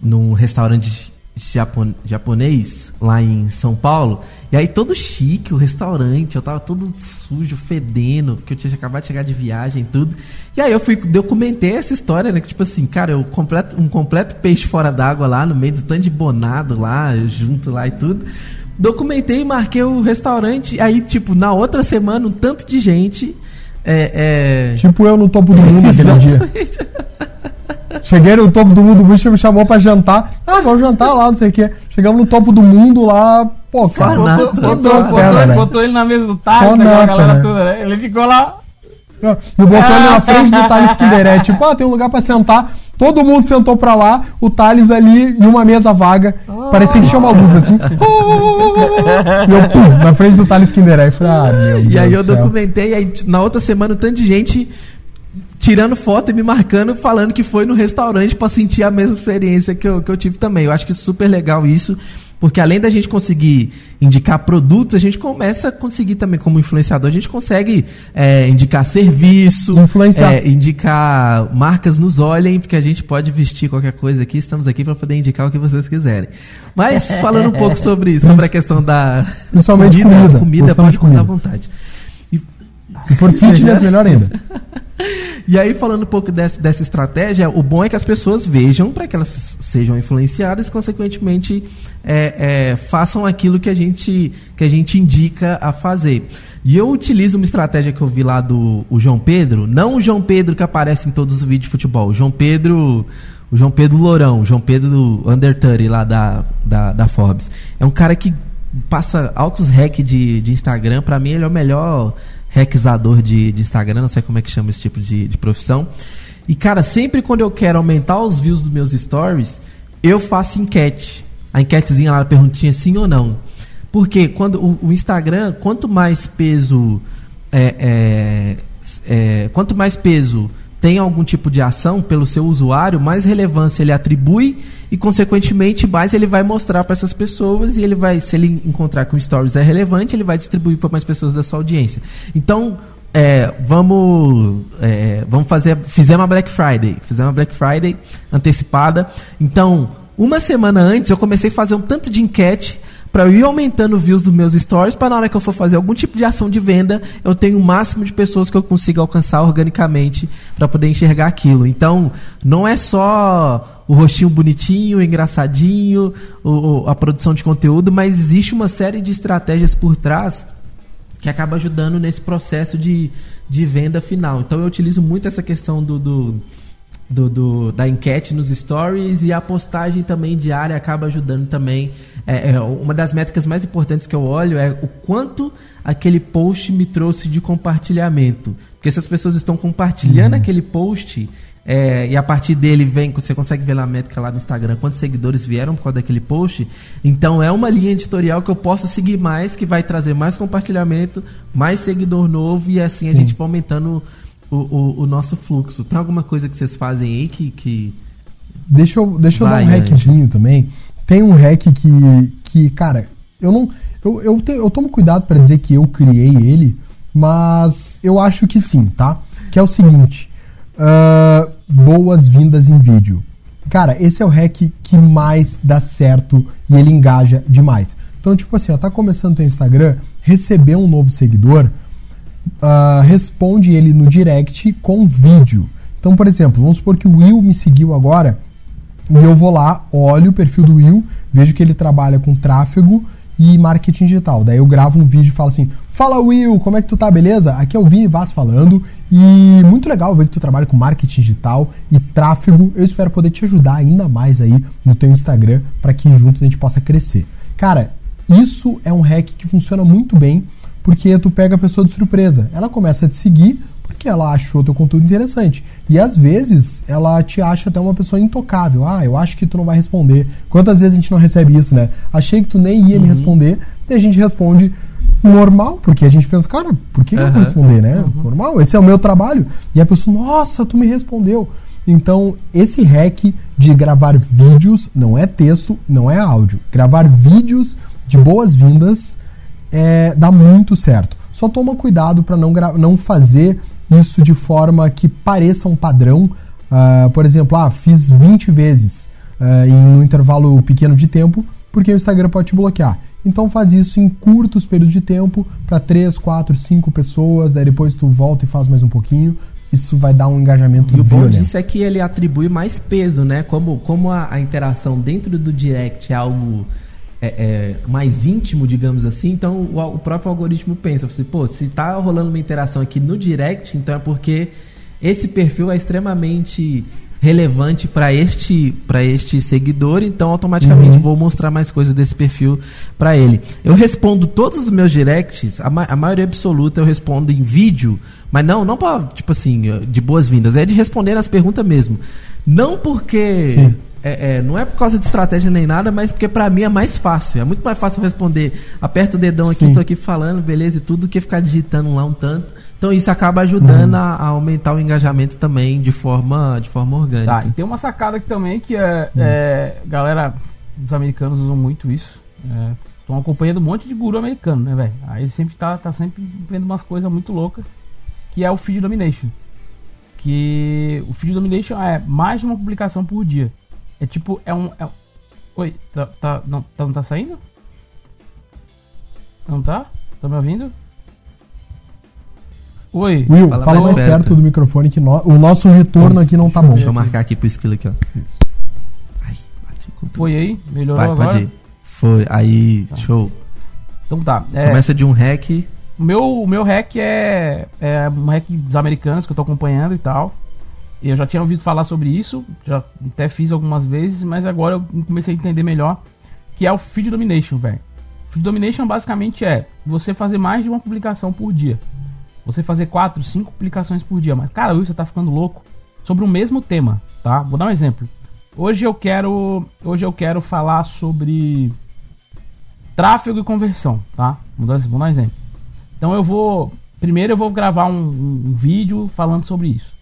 [SPEAKER 2] num restaurante japon- japonês lá em São Paulo. E aí todo chique o restaurante, eu tava todo sujo, fedendo, porque eu tinha acabado de chegar de viagem e tudo. E aí eu fui, documentei essa história, né? Que tipo assim, cara, eu completo, um completo peixe fora d'água lá, no meio do tanto de bonado lá, eu junto lá e tudo. Documentei, marquei o restaurante, aí tipo, na outra semana, um tanto de gente. É, é...
[SPEAKER 4] Tipo eu no topo do mundo aquele dia. Cheguei no topo do mundo, o bicho me chamou pra jantar. Ah, vamos jantar lá, não sei o quê. Chegamos no topo do mundo lá, pô, cara.
[SPEAKER 3] Botou,
[SPEAKER 4] Botou
[SPEAKER 3] botou,
[SPEAKER 4] as
[SPEAKER 3] botou,
[SPEAKER 4] pernas,
[SPEAKER 3] ele
[SPEAKER 4] né?
[SPEAKER 3] botou ele na mesa do aquela
[SPEAKER 4] nota,
[SPEAKER 3] galera
[SPEAKER 4] né?
[SPEAKER 3] toda, né? Ele ficou lá.
[SPEAKER 4] Me botou ele na frente do Thales Kinderé. Tipo, ah, tem um lugar pra sentar. Todo mundo sentou pra lá, o Thales ali e uma mesa vaga. Parecia que tinha uma luz assim. e eu, pum, na frente do Thales Kinderé. E falei, ah, meu Deus
[SPEAKER 2] E aí eu documentei, e aí na outra semana um tanto de gente tirando foto e me marcando, falando que foi no restaurante pra sentir a mesma experiência que eu, que eu tive também. Eu acho que super legal isso, porque além da gente conseguir indicar produtos, a gente começa a conseguir também, como influenciador, a gente consegue é, indicar serviço, é, indicar marcas nos olhem, porque a gente pode vestir qualquer coisa aqui, estamos aqui para poder indicar o que vocês quiserem. Mas falando um pouco sobre, sobre a questão da
[SPEAKER 4] Principalmente comida.
[SPEAKER 2] comida
[SPEAKER 4] Gostamos
[SPEAKER 2] pode
[SPEAKER 4] de
[SPEAKER 2] comer à
[SPEAKER 4] comida.
[SPEAKER 2] vontade.
[SPEAKER 4] Se for fitness, melhor ainda.
[SPEAKER 2] e aí, falando um pouco dessa, dessa estratégia, o bom é que as pessoas vejam para que elas sejam influenciadas e, consequentemente, é, é, façam aquilo que a, gente, que a gente indica a fazer. E eu utilizo uma estratégia que eu vi lá do o João Pedro, não o João Pedro que aparece em todos os vídeos de futebol, o João Pedro. O João Pedro Lourão, o João Pedro Under 30 lá da, da, da Forbes. É um cara que passa altos hack de, de Instagram. Pra mim, ele é o melhor hackzador de, de Instagram. Não sei como é que chama esse tipo de, de profissão. E, cara, sempre quando eu quero aumentar os views dos meus stories, eu faço enquete. A enquetezinha lá, a perguntinha sim ou não. Porque quando o, o Instagram, quanto mais peso. é, é, é, quanto mais peso tem algum tipo de ação pelo seu usuário, mais relevância ele atribui e, consequentemente, mais ele vai mostrar para essas pessoas e ele vai, se ele encontrar que o Stories é relevante, ele vai distribuir para mais pessoas da sua audiência. Então, é, vamos, é, vamos fazer, fizemos uma Black Friday, fizemos uma Black Friday antecipada. Então, uma semana antes eu comecei a fazer um tanto de enquete para eu ir aumentando views dos meus stories, para na hora que eu for fazer algum tipo de ação de venda, eu tenho o máximo de pessoas que eu consiga alcançar organicamente para poder enxergar aquilo. Então, não é só o rostinho bonitinho, engraçadinho, o, a produção de conteúdo, mas existe uma série de estratégias por trás que acaba ajudando nesse processo de, de venda final. Então eu utilizo muito essa questão do, do, do, do- da enquete nos stories e a postagem também diária acaba ajudando também. É, é, uma das métricas mais importantes que eu olho é o quanto aquele post me trouxe de compartilhamento. Porque se as pessoas estão compartilhando aquele post é, e a partir dele vem, você consegue ver lá a métrica lá no Instagram, quantos seguidores vieram por causa daquele post. Então é uma linha editorial que eu posso seguir mais, que vai trazer mais compartilhamento, mais seguidor novo e assim a
[SPEAKER 4] Sim.
[SPEAKER 2] gente vai aumentando o, o, o nosso fluxo. Tem alguma coisa que vocês fazem aí que. que...
[SPEAKER 4] Deixa eu, deixa eu
[SPEAKER 2] Vai,
[SPEAKER 4] dar um hackzinho também. Tem um hack que, que cara, eu não. Eu, eu, te- eu tomo cuidado pra dizer que eu criei ele, mas eu acho que sim, tá? Que é o seguinte: ah, boas-vindas em vídeo. Cara, esse é o hack que mais dá certo e ele engaja demais. Então, tipo assim, ó, tá começando teu Instagram, receber um novo seguidor, ah, responde ele no direct com vídeo. Então, por exemplo, vamos supor que o Will me seguiu agora e eu vou lá, olho o perfil do Will, vejo que ele trabalha com tráfego e marketing digital. Daí eu gravo um vídeo e falo assim: Fala Will, como é que tu tá, beleza? Aqui é o Vini Vaz falando e muito legal ver que tu trabalha com marketing digital e tráfego. Eu espero poder te ajudar ainda mais aí no teu Instagram para que juntos a gente possa crescer. Cara, isso é um hack que funciona muito bem porque tu pega a pessoa de surpresa. Ela começa a te seguir porque ela achou teu conteúdo interessante. E às vezes ela te acha até uma pessoa intocável. Ah, eu acho que tu não vai responder. Quantas vezes a gente não recebe isso, né? Achei que tu nem ia me responder, e a gente responde normal, porque a gente pensa, cara, por que, que eu vou
[SPEAKER 2] Aham.
[SPEAKER 4] responder, né? Normal, esse é o meu trabalho. E a pessoa, nossa, tu me respondeu. Então, esse hack de gravar vídeos, não é texto, não é áudio. Gravar vídeos de boas-vindas é, dá muito certo. Só toma cuidado para não, não fazer isso de forma que pareça um padrão. Ah, por exemplo, ah, fiz 20 vezes ah, em um intervalo pequeno de tempo, porque o Instagram pode te bloquear. Então faz isso em curtos períodos de tempo para 3, 4, 5 pessoas, daí depois tu volta e faz mais um pouquinho. Isso vai dar um engajamento
[SPEAKER 2] E o bom disso é que ele atribui mais peso, né? Como, como a, a interação dentro do direct é algo é, é, mais íntimo, digamos assim, então o, o próprio algoritmo pensa, assim, pô, se tá rolando uma interação aqui no direct, então é porque esse perfil é extremamente relevante para este para este seguidor, então automaticamente vou mostrar mais coisas desse perfil para ele. Eu respondo todos os meus directs, a, ma- a maioria absoluta eu respondo em vídeo, mas não não para tipo assim de boas-vindas, é de responder as perguntas mesmo. Não porque
[SPEAKER 4] Sim.
[SPEAKER 2] É, é, não é por causa de estratégia nem nada, mas porque pra mim é mais fácil. É muito mais fácil responder. Aperta o dedão aqui,
[SPEAKER 4] Sim.
[SPEAKER 2] tô aqui falando, beleza e tudo, do que ficar digitando lá um tanto. Então isso acaba ajudando a, a aumentar o engajamento também de forma, de forma orgânica.
[SPEAKER 3] Tá, e tem uma sacada aqui também que é, é, galera, os americanos usam muito isso. Estão acompanhando um monte de guru americano, né, velho? Aí sempre tá, tá sempre vendo umas coisas muito loucas, que é o feed domination. Que o feed domination é mais de uma publicação por dia. É tipo, é um. é Oi, tá, tá, não, tá, não tá saindo? Não tá? Tá me ouvindo? Oi.
[SPEAKER 4] Will,
[SPEAKER 2] Fala
[SPEAKER 4] fala,
[SPEAKER 2] mais
[SPEAKER 4] mais perto.
[SPEAKER 2] perto
[SPEAKER 4] do microfone que no- o nosso retorno aqui não tá bom.
[SPEAKER 2] Deixa eu marcar aqui pro esquilo aqui, ó. Isso. Ai, tudo.
[SPEAKER 3] Foi aí? Melhorou
[SPEAKER 2] Vai,
[SPEAKER 3] agora?
[SPEAKER 2] pode ir. Foi, aí, show.
[SPEAKER 3] Então tá. é,
[SPEAKER 2] Começa de um hack.
[SPEAKER 3] O meu, o meu hack é, é um hack dos americanos que eu tô acompanhando e tal. Eu já tinha ouvido falar sobre isso, já até fiz algumas vezes, mas agora eu comecei a entender melhor que é o feed domination, velho. Feed domination basicamente é você fazer mais de uma publicação por dia. Você fazer quatro, cinco publicações por dia. Mas, cara, Will, você tá ficando louco sobre o mesmo tema, tá? Vou dar um exemplo. Hoje eu quero, hoje eu quero falar sobre tráfego e conversão, tá? Vou dar, vou dar um exemplo. Então eu vou. Primeiro eu vou gravar um, um- um vídeo falando sobre isso.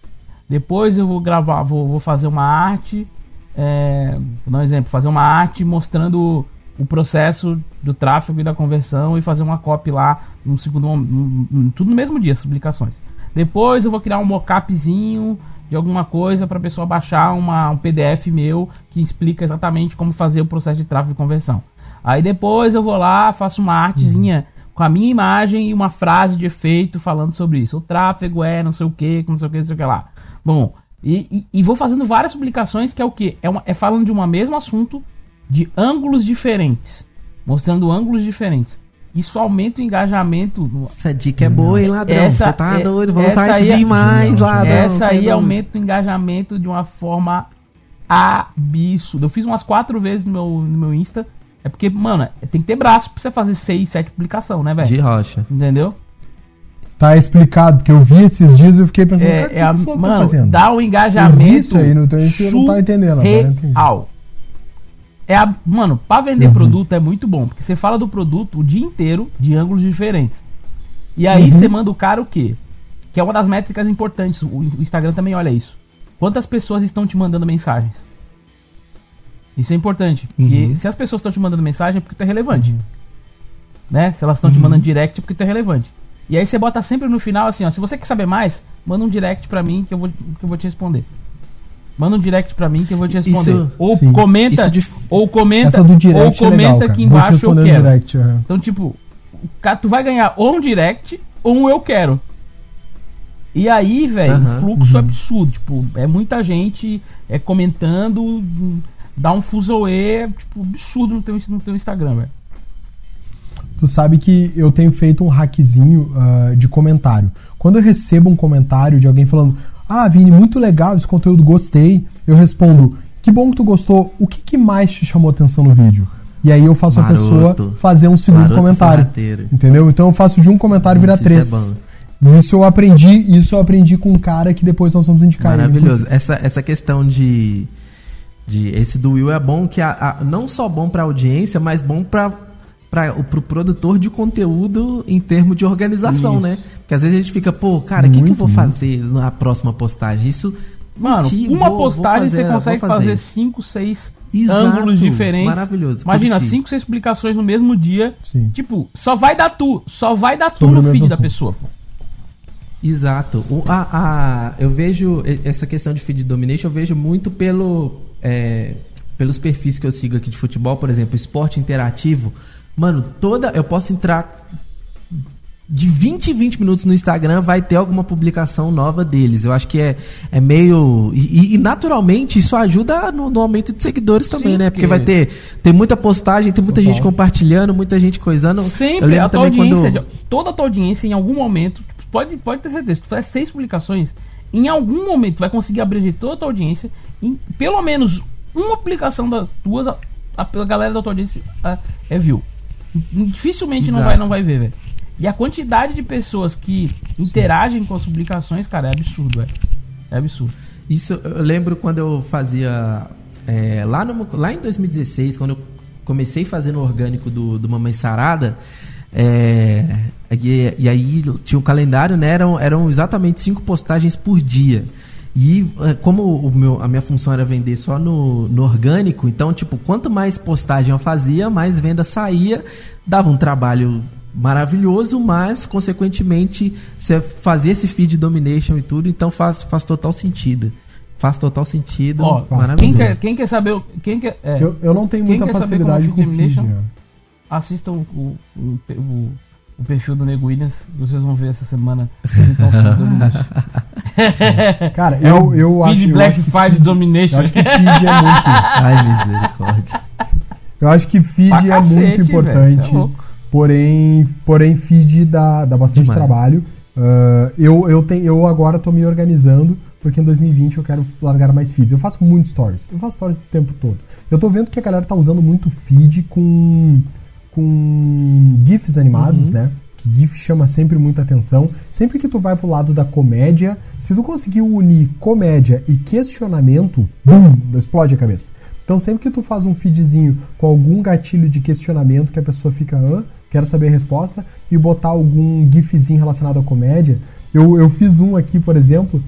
[SPEAKER 3] Depois eu vou gravar, vou, vou fazer uma arte. é, vou dar um exemplo, fazer uma arte mostrando o processo do tráfego e da conversão e fazer uma copy lá no segundo um- um- tudo no mesmo dia, as publicações. Depois eu vou criar um mockupzinho de alguma coisa para a pessoa baixar uma, um PDF meu que explica exatamente como fazer o processo de tráfego e conversão. Aí depois eu vou lá, faço uma artezinha com a minha imagem e uma frase de efeito falando sobre isso. O tráfego é não sei o que, não sei o que, não sei o que lá. Bom, e, e- e vou fazendo várias publicações que é o que? É, uma- é falando de um mesmo assunto, de ângulos diferentes. Mostrando ângulos diferentes. Isso aumenta o engajamento. no-
[SPEAKER 2] Essa dica é boa, hein, ladrão?
[SPEAKER 3] Essa-
[SPEAKER 2] Você tá
[SPEAKER 3] é-
[SPEAKER 2] doido? Vamos
[SPEAKER 3] aí
[SPEAKER 2] isso
[SPEAKER 3] é-
[SPEAKER 2] demais,
[SPEAKER 4] Genial,
[SPEAKER 2] ladrão.
[SPEAKER 3] Essa
[SPEAKER 2] é
[SPEAKER 3] aí
[SPEAKER 2] doido.
[SPEAKER 3] aumenta o engajamento de uma forma absurda. Eu fiz umas quatro vezes no meu, no meu Insta. É porque, mano, tem que ter braço pra você fazer seis, sete publicação, né, velho?
[SPEAKER 2] De rocha.
[SPEAKER 3] Entendeu?
[SPEAKER 4] Tá explicado, porque eu vi esses dias e eu fiquei pensando, cara, o que,
[SPEAKER 3] É, é a,
[SPEAKER 4] que tá
[SPEAKER 3] mano,
[SPEAKER 4] fazendo?
[SPEAKER 3] dá um engajamento.
[SPEAKER 4] Isso aí no teu eu não tava entendendo, agora.
[SPEAKER 3] É a, mano, pra vender
[SPEAKER 4] vi.
[SPEAKER 3] produto é muito bom, porque você fala do produto o dia inteiro de ângulos diferentes. E aí
[SPEAKER 4] Uhum.
[SPEAKER 3] você manda o cara o quê? Que é uma das métricas importantes. O o Instagram também olha isso. Quantas pessoas estão te mandando mensagens? Isso é importante. Porque
[SPEAKER 4] Uhum.
[SPEAKER 3] se as pessoas estão te mandando mensagem é porque tu é relevante. Né? Se elas estão te
[SPEAKER 4] Uhum.
[SPEAKER 3] mandando direct é porque tu é relevante. E aí você bota sempre no final assim, ó. Se você quer saber mais, manda um direct pra mim que eu vou, que eu vou te responder. Manda um direct pra mim que eu vou te responder.
[SPEAKER 2] Isso-
[SPEAKER 3] ou
[SPEAKER 4] sim.
[SPEAKER 3] comenta,
[SPEAKER 2] de-
[SPEAKER 3] ou comenta,
[SPEAKER 4] Essa do direct
[SPEAKER 3] ou
[SPEAKER 4] é
[SPEAKER 3] comenta
[SPEAKER 4] legal, cara.
[SPEAKER 3] aqui embaixo eu
[SPEAKER 4] no
[SPEAKER 3] quero.
[SPEAKER 4] direct. aham.
[SPEAKER 3] Então, tipo, tu vai ganhar ou um direct ou um eu quero. E aí, velho,
[SPEAKER 2] Aham,
[SPEAKER 3] o fluxo absurdo. Tipo, é muita gente é, comentando, dá um fuzuê, tipo, absurdo no teu, no teu Instagram, velho.
[SPEAKER 4] Tu sabe que eu tenho feito um hackzinho ah, de comentário. Quando eu recebo um comentário de alguém falando, ah, Vini, muito legal esse conteúdo, gostei, eu respondo, que bom que tu gostou, o que, que mais te chamou atenção no vídeo? E aí eu faço a
[SPEAKER 2] Maroto.
[SPEAKER 4] pessoa fazer um segundo
[SPEAKER 2] Maroto
[SPEAKER 4] comentário. Entendeu? Então eu faço de um comentário virar
[SPEAKER 2] Isso
[SPEAKER 4] três.
[SPEAKER 2] é
[SPEAKER 4] E isso eu aprendi, isso eu aprendi com um cara que depois nós vamos indicar ele,
[SPEAKER 2] Maravilhoso.
[SPEAKER 4] inclusive.
[SPEAKER 2] Essa, essa questão de, de. Esse do Will é bom, que a, a- não só bom pra audiência, mas bom pra, pra, o- pro produtor de conteúdo em termos de organização,
[SPEAKER 3] Isso.
[SPEAKER 2] né? Porque às vezes a gente fica, pô, cara, o que, que eu vou
[SPEAKER 4] muito.
[SPEAKER 2] fazer na próxima postagem? Isso.
[SPEAKER 3] Mano,
[SPEAKER 2] Curti,
[SPEAKER 3] uma postagem
[SPEAKER 2] fazer-
[SPEAKER 3] você consegue fazer
[SPEAKER 2] isso.
[SPEAKER 3] 5, 6
[SPEAKER 2] Exato.
[SPEAKER 3] ângulos diferentes.
[SPEAKER 2] Maravilhoso.
[SPEAKER 3] Imagina,
[SPEAKER 2] Curti.
[SPEAKER 3] 5, 6 publicações no mesmo dia.
[SPEAKER 4] Sim.
[SPEAKER 3] Tipo, só vai dar tu. Só vai dar tu
[SPEAKER 4] Sobre o
[SPEAKER 3] no feed da
[SPEAKER 4] assunto.
[SPEAKER 3] pessoa. pô.
[SPEAKER 2] Exato. O, a, a- eu vejo essa questão de feed domination, eu vejo muito pelo, é, pelos perfis que eu sigo aqui de futebol, por exemplo, esporte interativo. Mano, toda. Eu posso entrar de 20 em 20 minutos no Instagram, vai ter alguma publicação nova deles. Eu acho que é, é meio. E, e, naturalmente isso ajuda no, no aumento de seguidores também,
[SPEAKER 3] Sim,
[SPEAKER 2] né? Porque vai ter. Tem muita postagem, tem muita
[SPEAKER 4] Total.
[SPEAKER 2] gente compartilhando, muita gente coisando.
[SPEAKER 3] Sempre, a tua
[SPEAKER 2] também quando-
[SPEAKER 3] audiência, toda a tua audiência, em algum momento, tu pode, pode ter certeza, se tu fizer seis publicações, em algum momento tu vai conseguir abranger toda a tua audiência, em pelo menos uma publicação das tuas, a, a- a galera da tua audiência a- é viu. Dificilmente não
[SPEAKER 2] Exato.
[SPEAKER 3] vai, não vai ver, velho. E a quantidade de pessoas que interagem com as publicações, cara, é absurdo, velho. É absurdo.
[SPEAKER 2] Isso eu lembro quando eu fazia. é, lá, no, lá em 2016, quando eu comecei fazendo o orgânico do, do Mamãe Sarada. é, e, e aí tinha o calendário, né? Eram, eram exatamente cinco postagens por dia. E é, como o meu, a minha função era vender só no, no orgânico, então, tipo, quanto mais postagem eu fazia, mais venda saía, dava um trabalho maravilhoso, mas consequentemente você fazia esse feed domination e tudo, então faz, faz total sentido. Faz total sentido.
[SPEAKER 3] Ó,
[SPEAKER 4] faz.
[SPEAKER 3] quem
[SPEAKER 2] maravilhoso.
[SPEAKER 3] quer, quem quer saber. o- Quem quer, é,
[SPEAKER 4] Eu, eu não tenho muita facilidade com feed. Né?
[SPEAKER 3] assistam o, o, o, o perfil do Nego Williams, vocês vão ver essa semana.
[SPEAKER 4] Cara,
[SPEAKER 3] É
[SPEAKER 4] eu, eu acho,
[SPEAKER 3] feed
[SPEAKER 4] eu
[SPEAKER 3] Black Five
[SPEAKER 4] feed-
[SPEAKER 3] Domination.
[SPEAKER 4] Eu acho que feed é muito.
[SPEAKER 2] Ai, misericórdia.
[SPEAKER 4] Eu acho que feed
[SPEAKER 3] Pra
[SPEAKER 4] é
[SPEAKER 3] cacete,
[SPEAKER 4] muito
[SPEAKER 3] velho,
[SPEAKER 4] importante.
[SPEAKER 3] cê é
[SPEAKER 4] porém, porém, feed dá, dá bastante
[SPEAKER 2] Demais.
[SPEAKER 4] trabalho. Ah, eu, eu, tenho, eu agora tô me organizando, porque em 2020 eu quero largar mais feeds. Eu faço muito stories. Eu faço stories o tempo todo. Eu tô vendo que a galera tá usando muito feed com, com GIFs animados,
[SPEAKER 3] Uhum.
[SPEAKER 4] né? Que GIF chama sempre muita atenção. Sempre que tu vai pro lado da comédia, se tu conseguir unir comédia e questionamento, bum, explode a cabeça. Então sempre que tu faz um feedzinho com algum gatilho de questionamento que a pessoa fica, hã? Quero saber a resposta, e botar algum gifzinho relacionado à comédia. Eu, eu fiz um aqui, por exemplo,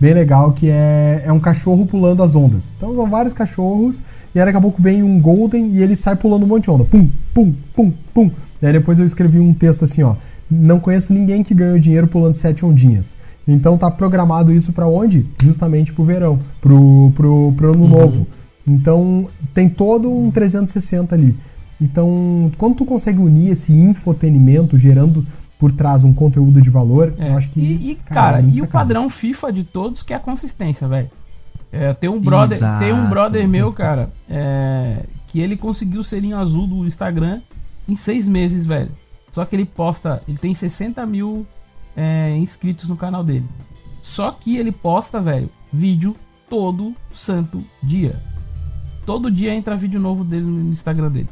[SPEAKER 4] bem legal, que é, é um cachorro pulando as ondas. Então são vários cachorros, e aí daqui a pouco vem um Golden e ele sai pulando um monte de onda. Pum, pum, pum, pum. E aí depois eu escrevi um texto assim, ó. Não conheço ninguém que ganhou dinheiro pulando sete ondinhas. Então tá programado isso pra onde? Justamente pro verão, pro, pro, pro ano novo. Então tem todo um 360 ali. Então, quando tu consegue unir esse infotenimento gerando por trás um conteúdo de valor,
[SPEAKER 3] É,
[SPEAKER 4] eu acho que.
[SPEAKER 3] e, e,
[SPEAKER 4] é
[SPEAKER 3] cara,
[SPEAKER 4] muito
[SPEAKER 3] e o padrão FIFA de todos que é a consistência, velho. É, tem um brother,
[SPEAKER 2] Exato,
[SPEAKER 3] tem um brother meu, cara, é, que ele conseguiu o selinho azul do Instagram em seis meses, velho. Só que ele posta, ele tem 60 mil é, inscritos no canal dele. Só que ele posta, velho, vídeo todo santo dia. Todo dia entra vídeo novo dele no Instagram dele.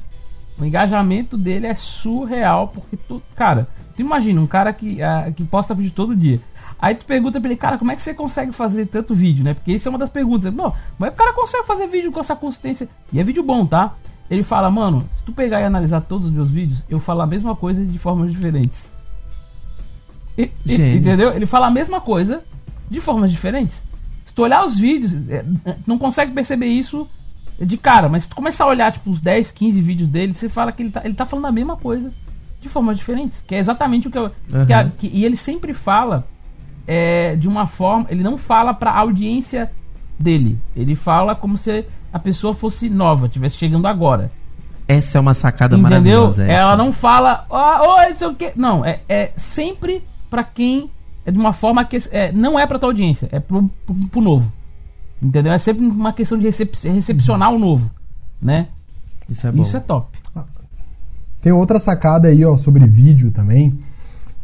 [SPEAKER 3] O engajamento dele é surreal, porque tu, cara, tu imagina um cara que, ah, que posta vídeo todo dia. Aí tu pergunta pra ele, cara, como é que você consegue fazer tanto vídeo, né? Porque isso é uma das perguntas. Não, mas o cara consegue fazer vídeo com essa consistência. E é vídeo bom, tá? Ele fala, mano, se tu pegar e analisar todos os meus vídeos, eu falo a mesma coisa de formas diferentes. E- e- entendeu? Ele fala a mesma coisa de formas diferentes. Se tu olhar os vídeos, é, é, não consegue perceber isso de cara, mas se tu começar a olhar, tipo, os 10, 15 vídeos dele, você fala que ele tá, ele tá falando a mesma coisa de formas diferentes. Que é exatamente o que eu. que a- que- e ele sempre fala é, de uma forma. Ele não fala pra audiência dele. Ele fala como se a pessoa fosse nova, estivesse chegando agora.
[SPEAKER 2] Essa é uma sacada
[SPEAKER 3] Entendeu?
[SPEAKER 2] maravilhosa. essa.
[SPEAKER 3] Ela não fala, ó, oi, não sei o que. Não, é, é sempre pra quem. É de uma forma que é, não é pra tua audiência, é pro, pro, pro novo. Entendeu? É sempre uma questão de recep recepcionar o novo, né?
[SPEAKER 2] Isso é bom.
[SPEAKER 3] Isso é top.
[SPEAKER 4] Tem outra sacada aí, ó, sobre vídeo também.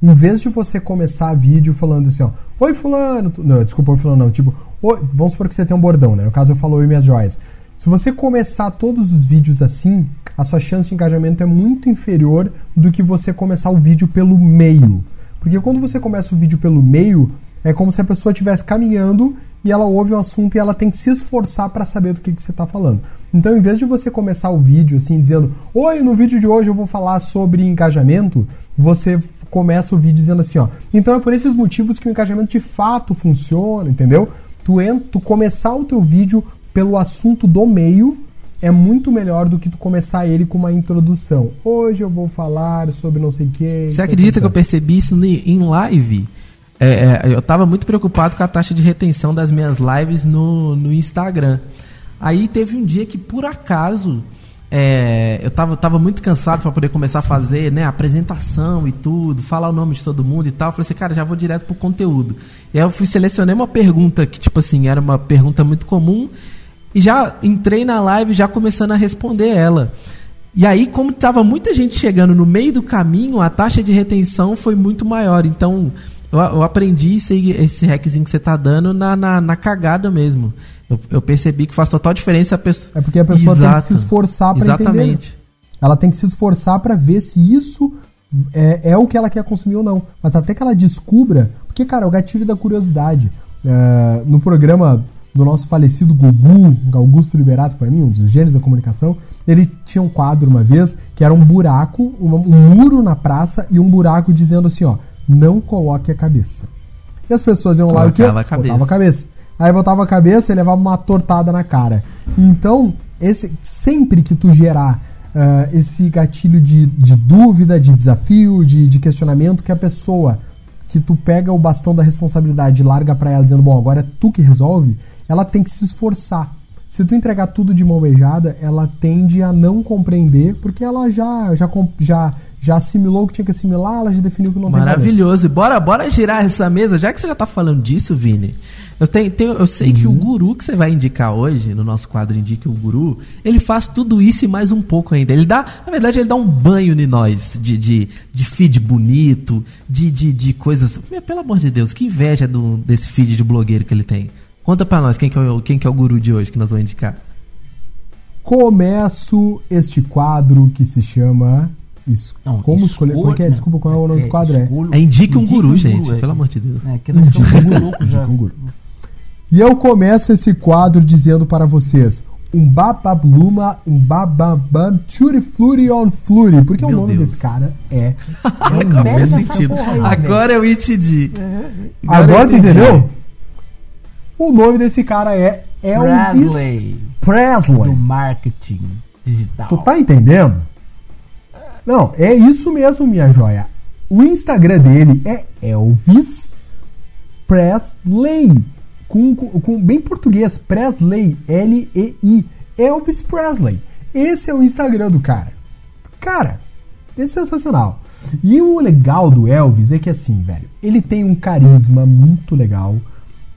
[SPEAKER 4] Em vez de você começar vídeo falando assim, ó, oi fulano, não, desculpa, oi fulano não, tipo, oi, vamos supor que você tem um bordão, né? No caso eu falo oi minhas joias. Se você começar todos os vídeos assim, a sua chance de engajamento é muito inferior do que você começar o vídeo pelo meio. Porque quando você começa o vídeo pelo meio, é como se a pessoa estivesse caminhando e ela ouve um assunto e ela tem que se esforçar para saber do que, que você está falando. Então, em vez de você começar o vídeo assim, dizendo: Oi, no vídeo de hoje eu vou falar sobre engajamento, você começa o vídeo dizendo assim: Ó, então é por esses motivos que o engajamento de fato funciona, entendeu? Tu, en- tu começar o teu vídeo pelo assunto do meio é muito melhor do que tu começar ele com uma introdução. Hoje eu vou falar sobre não sei o que.
[SPEAKER 2] Você acredita que eu percebi isso em live? É, é, eu tava muito preocupado com a taxa de retenção das minhas lives no, no Instagram. Aí teve um dia que, por acaso, é, eu tava, tava muito cansado para poder começar a fazer né, apresentação e tudo, falar o nome de todo mundo e tal. Eu falei assim, cara, já vou direto pro conteúdo. E aí eu fui selecionei uma pergunta que, tipo assim, era uma pergunta muito comum e já entrei na live já começando a responder ela. E aí, como tava muita gente chegando no meio do caminho, a taxa de retenção foi muito maior. Então, eu, eu aprendi esse, esse hackzinho que você tá dando na, na, na cagada mesmo. Eu, eu percebi que faz total diferença a pessoa.
[SPEAKER 4] É porque a pessoa tem que
[SPEAKER 2] Exato.
[SPEAKER 4] se esforçar pra entender.
[SPEAKER 2] Exatamente.
[SPEAKER 4] Ela tem que se esforçar pra ver se isso é, é o que ela quer consumir ou não. Mas até que ela descubra, porque, cara, é o gatilho da curiosidade. É, no programa do nosso falecido Gugu, Augusto Liberato, pra mim, um dos gênios da comunicação, ele tinha um quadro uma vez que era um buraco, uma- um muro na praça e um buraco dizendo assim, ó, não coloque a cabeça. E as pessoas iam lá e o quê?
[SPEAKER 2] A cabeça.
[SPEAKER 4] Botava a cabeça. Aí botava a cabeça e levava uma tortada na cara. Então, esse, sempre que tu gerar ah, esse gatilho de, de dúvida, de desafio, de, de questionamento, que a pessoa que tu pega o bastão da responsabilidade e larga pra ela dizendo, bom, agora é tu que resolve, ela tem que se esforçar. Se tu entregar tudo de mão beijada, ela tende a não compreender, porque ela já, já, já, já assimilou o que tinha que assimilar, ela já definiu que não tem problema.
[SPEAKER 2] Maravilhoso. E bora, bora girar essa mesa. Já que você já tá falando disso, Vini, eu, tenho, tenho- eu sei que o guru que você vai indicar hoje, no nosso quadro Indique o Guru, ele faz tudo isso e mais um pouco ainda. Ele dá, na verdade, ele dá um banho em nós de, de, de feed bonito, de, de, de coisas. Pelo amor de Deus, que inveja do, desse feed de blogueiro que ele tem. Conta pra nós quem que, é o, quem que é o guru de hoje que nós vamos indicar.
[SPEAKER 4] Começo este quadro que se chama. es-
[SPEAKER 3] Não,
[SPEAKER 4] como escolher. Como é que é?
[SPEAKER 3] escolha-
[SPEAKER 4] Desculpa, qual é o nome do quadro? É.
[SPEAKER 2] É Indique um Guru,
[SPEAKER 3] um
[SPEAKER 2] gente,
[SPEAKER 3] é.
[SPEAKER 2] pelo amor de Deus.
[SPEAKER 3] É, que nós
[SPEAKER 4] Indique um-
[SPEAKER 3] já.
[SPEAKER 4] indique um guru. E eu começo esse quadro dizendo para vocês. Um bababluma, um bababam, fluri on fluri. Porque o
[SPEAKER 2] Meu
[SPEAKER 4] nome
[SPEAKER 2] Deus.
[SPEAKER 4] desse cara é. é
[SPEAKER 2] Agora
[SPEAKER 4] um mega
[SPEAKER 2] sentido. Agora eu entendi.
[SPEAKER 4] Agora
[SPEAKER 2] eu
[SPEAKER 4] tu
[SPEAKER 2] entendi.
[SPEAKER 4] entendeu? O nome desse cara é Elvis
[SPEAKER 3] Bradley,
[SPEAKER 4] Presley.
[SPEAKER 3] do marketing digital.
[SPEAKER 4] Tu tá entendendo? Não, é isso mesmo, minha joia. O Instagram dele é Elvis Presley. Com, com, com bem português, Presley, L-E-I. Elvis Presley. Esse é o Instagram do cara. Cara, é sensacional. E o legal do Elvis é que assim, velho, ele tem um carisma muito legal.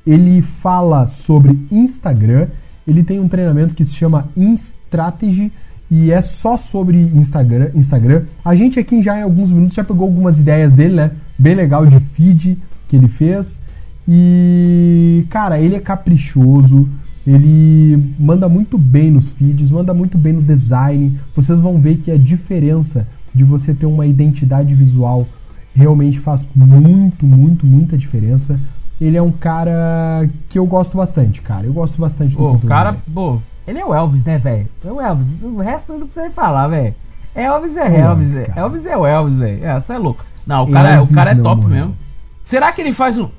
[SPEAKER 4] Ele fala sobre Instagram. Ele tem um treinamento que se chama InStrategy. e é só sobre Instagram. Instagram. A gente aqui já em alguns minutos já pegou algumas ideias dele, né? Bem legal de feed que ele fez. E cara, ele é caprichoso, ele manda muito bem nos feeds, manda muito bem no design. Vocês vão ver que a diferença de você ter uma identidade visual realmente faz muito, muito, muita diferença. Ele é um cara que eu gosto bastante, cara. Eu gosto bastante do
[SPEAKER 3] Pô, o cara,
[SPEAKER 4] dele.
[SPEAKER 3] pô, ele é o Elvis, né, velho? É o Elvis. O resto eu não precisa falar, velho. Elvis é
[SPEAKER 4] É o
[SPEAKER 3] Elvis,
[SPEAKER 4] Elvis,
[SPEAKER 3] velho.
[SPEAKER 4] cara.
[SPEAKER 3] Elvis é o Elvis, velho. É, você é louco. Não, o cara, é- o cara é
[SPEAKER 4] não
[SPEAKER 3] top
[SPEAKER 4] morreu.
[SPEAKER 3] mesmo. Será que ele faz um.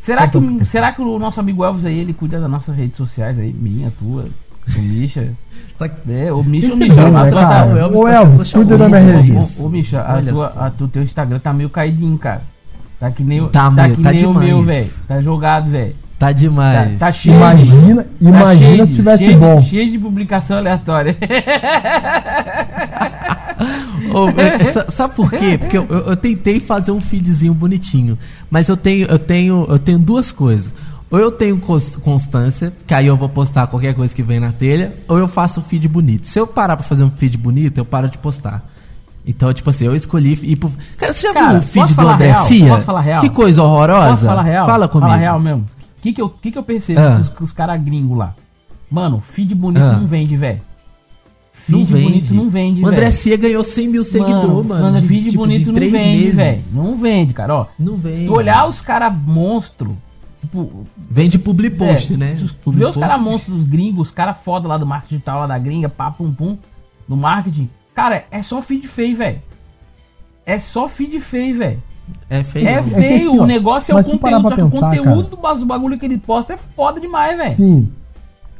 [SPEAKER 3] Será
[SPEAKER 4] É
[SPEAKER 3] que,
[SPEAKER 4] top,
[SPEAKER 3] o- será que o nosso amigo Elvis aí, ele cuida das nossas redes sociais aí? Minha, tua, do Misha.
[SPEAKER 2] Tá-
[SPEAKER 3] É, o Misha, o
[SPEAKER 4] Esse é
[SPEAKER 3] Misha.
[SPEAKER 4] bom,
[SPEAKER 3] a
[SPEAKER 4] né, cara?
[SPEAKER 2] o Elvis essa
[SPEAKER 4] Elvis, cuida da minha rede.
[SPEAKER 3] Ô, Misha, a tua, a tu, teu Instagram tá meio caidinho, cara. Tá que nem, o-
[SPEAKER 2] Tá
[SPEAKER 3] tá
[SPEAKER 2] meio-
[SPEAKER 3] que
[SPEAKER 2] tá
[SPEAKER 3] nem o
[SPEAKER 2] demais.
[SPEAKER 3] meu, velho. Tá jogado, velho.
[SPEAKER 2] Tá
[SPEAKER 3] Tá,
[SPEAKER 2] demais.
[SPEAKER 3] tá cheio.
[SPEAKER 4] Imagina,
[SPEAKER 3] Tá
[SPEAKER 4] imagina
[SPEAKER 3] cheio
[SPEAKER 4] se tivesse
[SPEAKER 3] cheio
[SPEAKER 4] bom.
[SPEAKER 3] Cheio de publicação aleatória.
[SPEAKER 2] É, sa- sabe por quê? Porque eu, eu- eu tentei fazer um feedzinho bonitinho, mas eu tenho, eu tenho, eu tenho duas coisas. Ou eu tenho cons- constância, que aí eu vou postar qualquer coisa que vem na telha, ou eu faço um feed bonito. Se eu parar pra fazer um feed bonito, eu paro de postar. Então, tipo assim, eu escolhi ir pro. Cara, você já
[SPEAKER 3] Cara,
[SPEAKER 2] viu o feed do André
[SPEAKER 3] real?
[SPEAKER 2] Cia?
[SPEAKER 3] Posso falar real?
[SPEAKER 2] Que coisa horrorosa.
[SPEAKER 3] Posso falar real?
[SPEAKER 2] Fala comigo.
[SPEAKER 3] Fala real mesmo. O que, que, eu, que, que eu percebo
[SPEAKER 2] Ah.
[SPEAKER 3] com os, os caras gringos lá? Mano, feed bonito
[SPEAKER 2] Ah.
[SPEAKER 3] não vende, velho.
[SPEAKER 2] Não
[SPEAKER 3] Feed
[SPEAKER 2] vende.
[SPEAKER 3] bonito não vende,
[SPEAKER 2] O André
[SPEAKER 3] velho.
[SPEAKER 2] Cia ganhou 100 mil seguidores, mano. de-
[SPEAKER 3] feed
[SPEAKER 2] tipo,
[SPEAKER 3] bonito não vende, velho. Não vende, cara. Ó,
[SPEAKER 2] Não vende.
[SPEAKER 3] se tu olhar os caras monstro, tipo,
[SPEAKER 2] Vende public post,
[SPEAKER 3] É,
[SPEAKER 2] né? Public
[SPEAKER 3] Vê os caras monstros gringos, os caras foda lá do marketing digital lá da gringa, pá, pum, pum, do marketing. Cara, é só feed feio, velho. É só feed feio, velho.
[SPEAKER 2] É feio.
[SPEAKER 3] É
[SPEAKER 4] que
[SPEAKER 3] feio,
[SPEAKER 4] assim, ó,
[SPEAKER 3] o negócio é o
[SPEAKER 4] mas tu parar
[SPEAKER 3] conteúdo,
[SPEAKER 4] pra
[SPEAKER 3] só que
[SPEAKER 4] pensar,
[SPEAKER 3] o conteúdo do bagulho que ele posta é foda demais, velho.
[SPEAKER 4] Sim,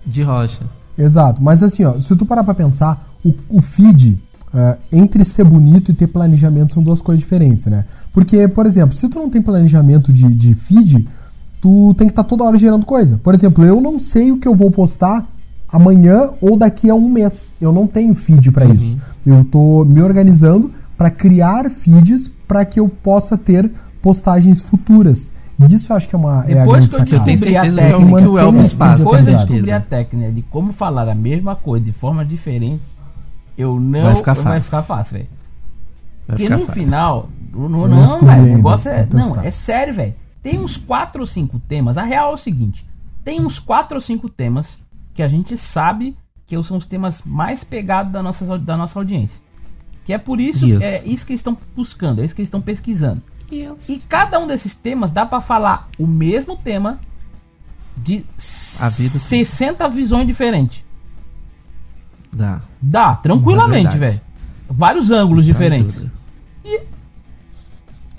[SPEAKER 2] De rocha.
[SPEAKER 4] exato. Mas assim, ó, se tu parar pra pensar, o, o feed, ah, entre ser bonito e ter planejamento, são duas coisas diferentes, né? Porque, por exemplo, se tu não tem planejamento de, de feed, tu tem que estar toda hora gerando coisa. Por exemplo, eu não sei o que eu vou postar amanhã ou daqui a um mês. Eu não tenho feed pra isso. Eu tô me organizando pra criar feeds pra que eu possa ter postagens futuras. E isso eu acho que é uma é a
[SPEAKER 3] Depois
[SPEAKER 4] grande
[SPEAKER 3] que eu descobri a
[SPEAKER 2] é
[SPEAKER 3] técnica,
[SPEAKER 2] que o Elvis faz.
[SPEAKER 3] depois eu descobri a técnica de como falar a mesma coisa de forma diferente, eu não
[SPEAKER 2] Vai ficar
[SPEAKER 3] vai
[SPEAKER 2] fácil.
[SPEAKER 3] ficar fácil, velho.
[SPEAKER 2] Vai
[SPEAKER 3] Porque
[SPEAKER 2] ficar
[SPEAKER 3] no
[SPEAKER 2] fácil.
[SPEAKER 3] final, no,
[SPEAKER 4] não
[SPEAKER 3] não, velho, o negócio é, não, é sério, velho. Tem uns 4 ou 5 temas. A real é o seguinte: tem uns 4 ou 5 temas que a gente sabe que são os temas mais pegados da nossa, da nossa audiência. Que é por isso,
[SPEAKER 2] Isso.
[SPEAKER 3] é isso que eles estão buscando, é isso que eles estão pesquisando. E cada um desses temas dá pra falar o mesmo tema de
[SPEAKER 2] A vida-
[SPEAKER 3] 60 visões diferentes.
[SPEAKER 2] Dá.
[SPEAKER 3] Dá, tranquilamente,
[SPEAKER 2] É
[SPEAKER 3] velho. Vários ângulos
[SPEAKER 2] Isso
[SPEAKER 3] diferentes.
[SPEAKER 2] ajuda.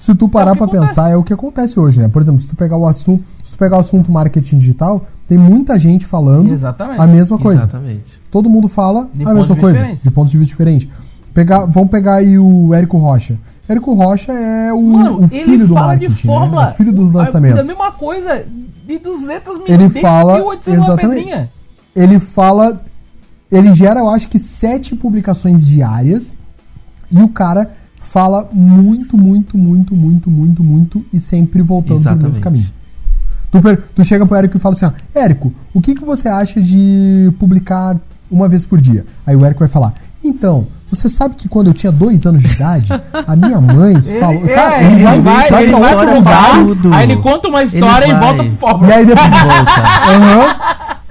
[SPEAKER 4] Se tu parar
[SPEAKER 3] É acontece.
[SPEAKER 4] pensar, é o que acontece hoje, né? Por exemplo, se tu pegar o assunto, se tu pegar o assunto marketing digital, tem muita gente falando
[SPEAKER 3] Exatamente.
[SPEAKER 4] a mesma coisa.
[SPEAKER 2] Exatamente.
[SPEAKER 4] Todo mundo fala
[SPEAKER 3] De
[SPEAKER 4] a mesma coisa,
[SPEAKER 3] diferentes.
[SPEAKER 4] de pontos de vista diferentes. Pegar, vamos pegar aí o Érico Rocha. Érico Rocha é o,
[SPEAKER 3] Mano,
[SPEAKER 4] o filho do marketing,
[SPEAKER 3] fórmula.
[SPEAKER 4] né? O filho dos
[SPEAKER 3] A
[SPEAKER 4] lançamentos.
[SPEAKER 3] mesma coisa de 200 mil.
[SPEAKER 4] Ele fala-
[SPEAKER 3] 1800 uma
[SPEAKER 4] exatamente. Ele fala, ele gera, eu acho que sete publicações diárias e o cara fala muito, muito, muito, muito, muito, muito e sempre voltando pro mesmo
[SPEAKER 2] Exatamente.
[SPEAKER 4] caminho. Tu, tu chega pro Érico e fala assim, ó, Érico, o que, que você acha de publicar uma vez por dia? Aí o Érico vai falar, então, você sabe que quando eu tinha dois anos de idade, a minha mãe falou...
[SPEAKER 3] é,
[SPEAKER 4] Cara, ele, vai, vai,
[SPEAKER 3] ele
[SPEAKER 4] pra
[SPEAKER 3] vai pro
[SPEAKER 2] tudo.
[SPEAKER 3] Aí ele conta uma história
[SPEAKER 2] Ele
[SPEAKER 3] e volta
[SPEAKER 2] vai.
[SPEAKER 3] pro fórmula.
[SPEAKER 4] e aí depois...
[SPEAKER 2] Volta.
[SPEAKER 4] Aham.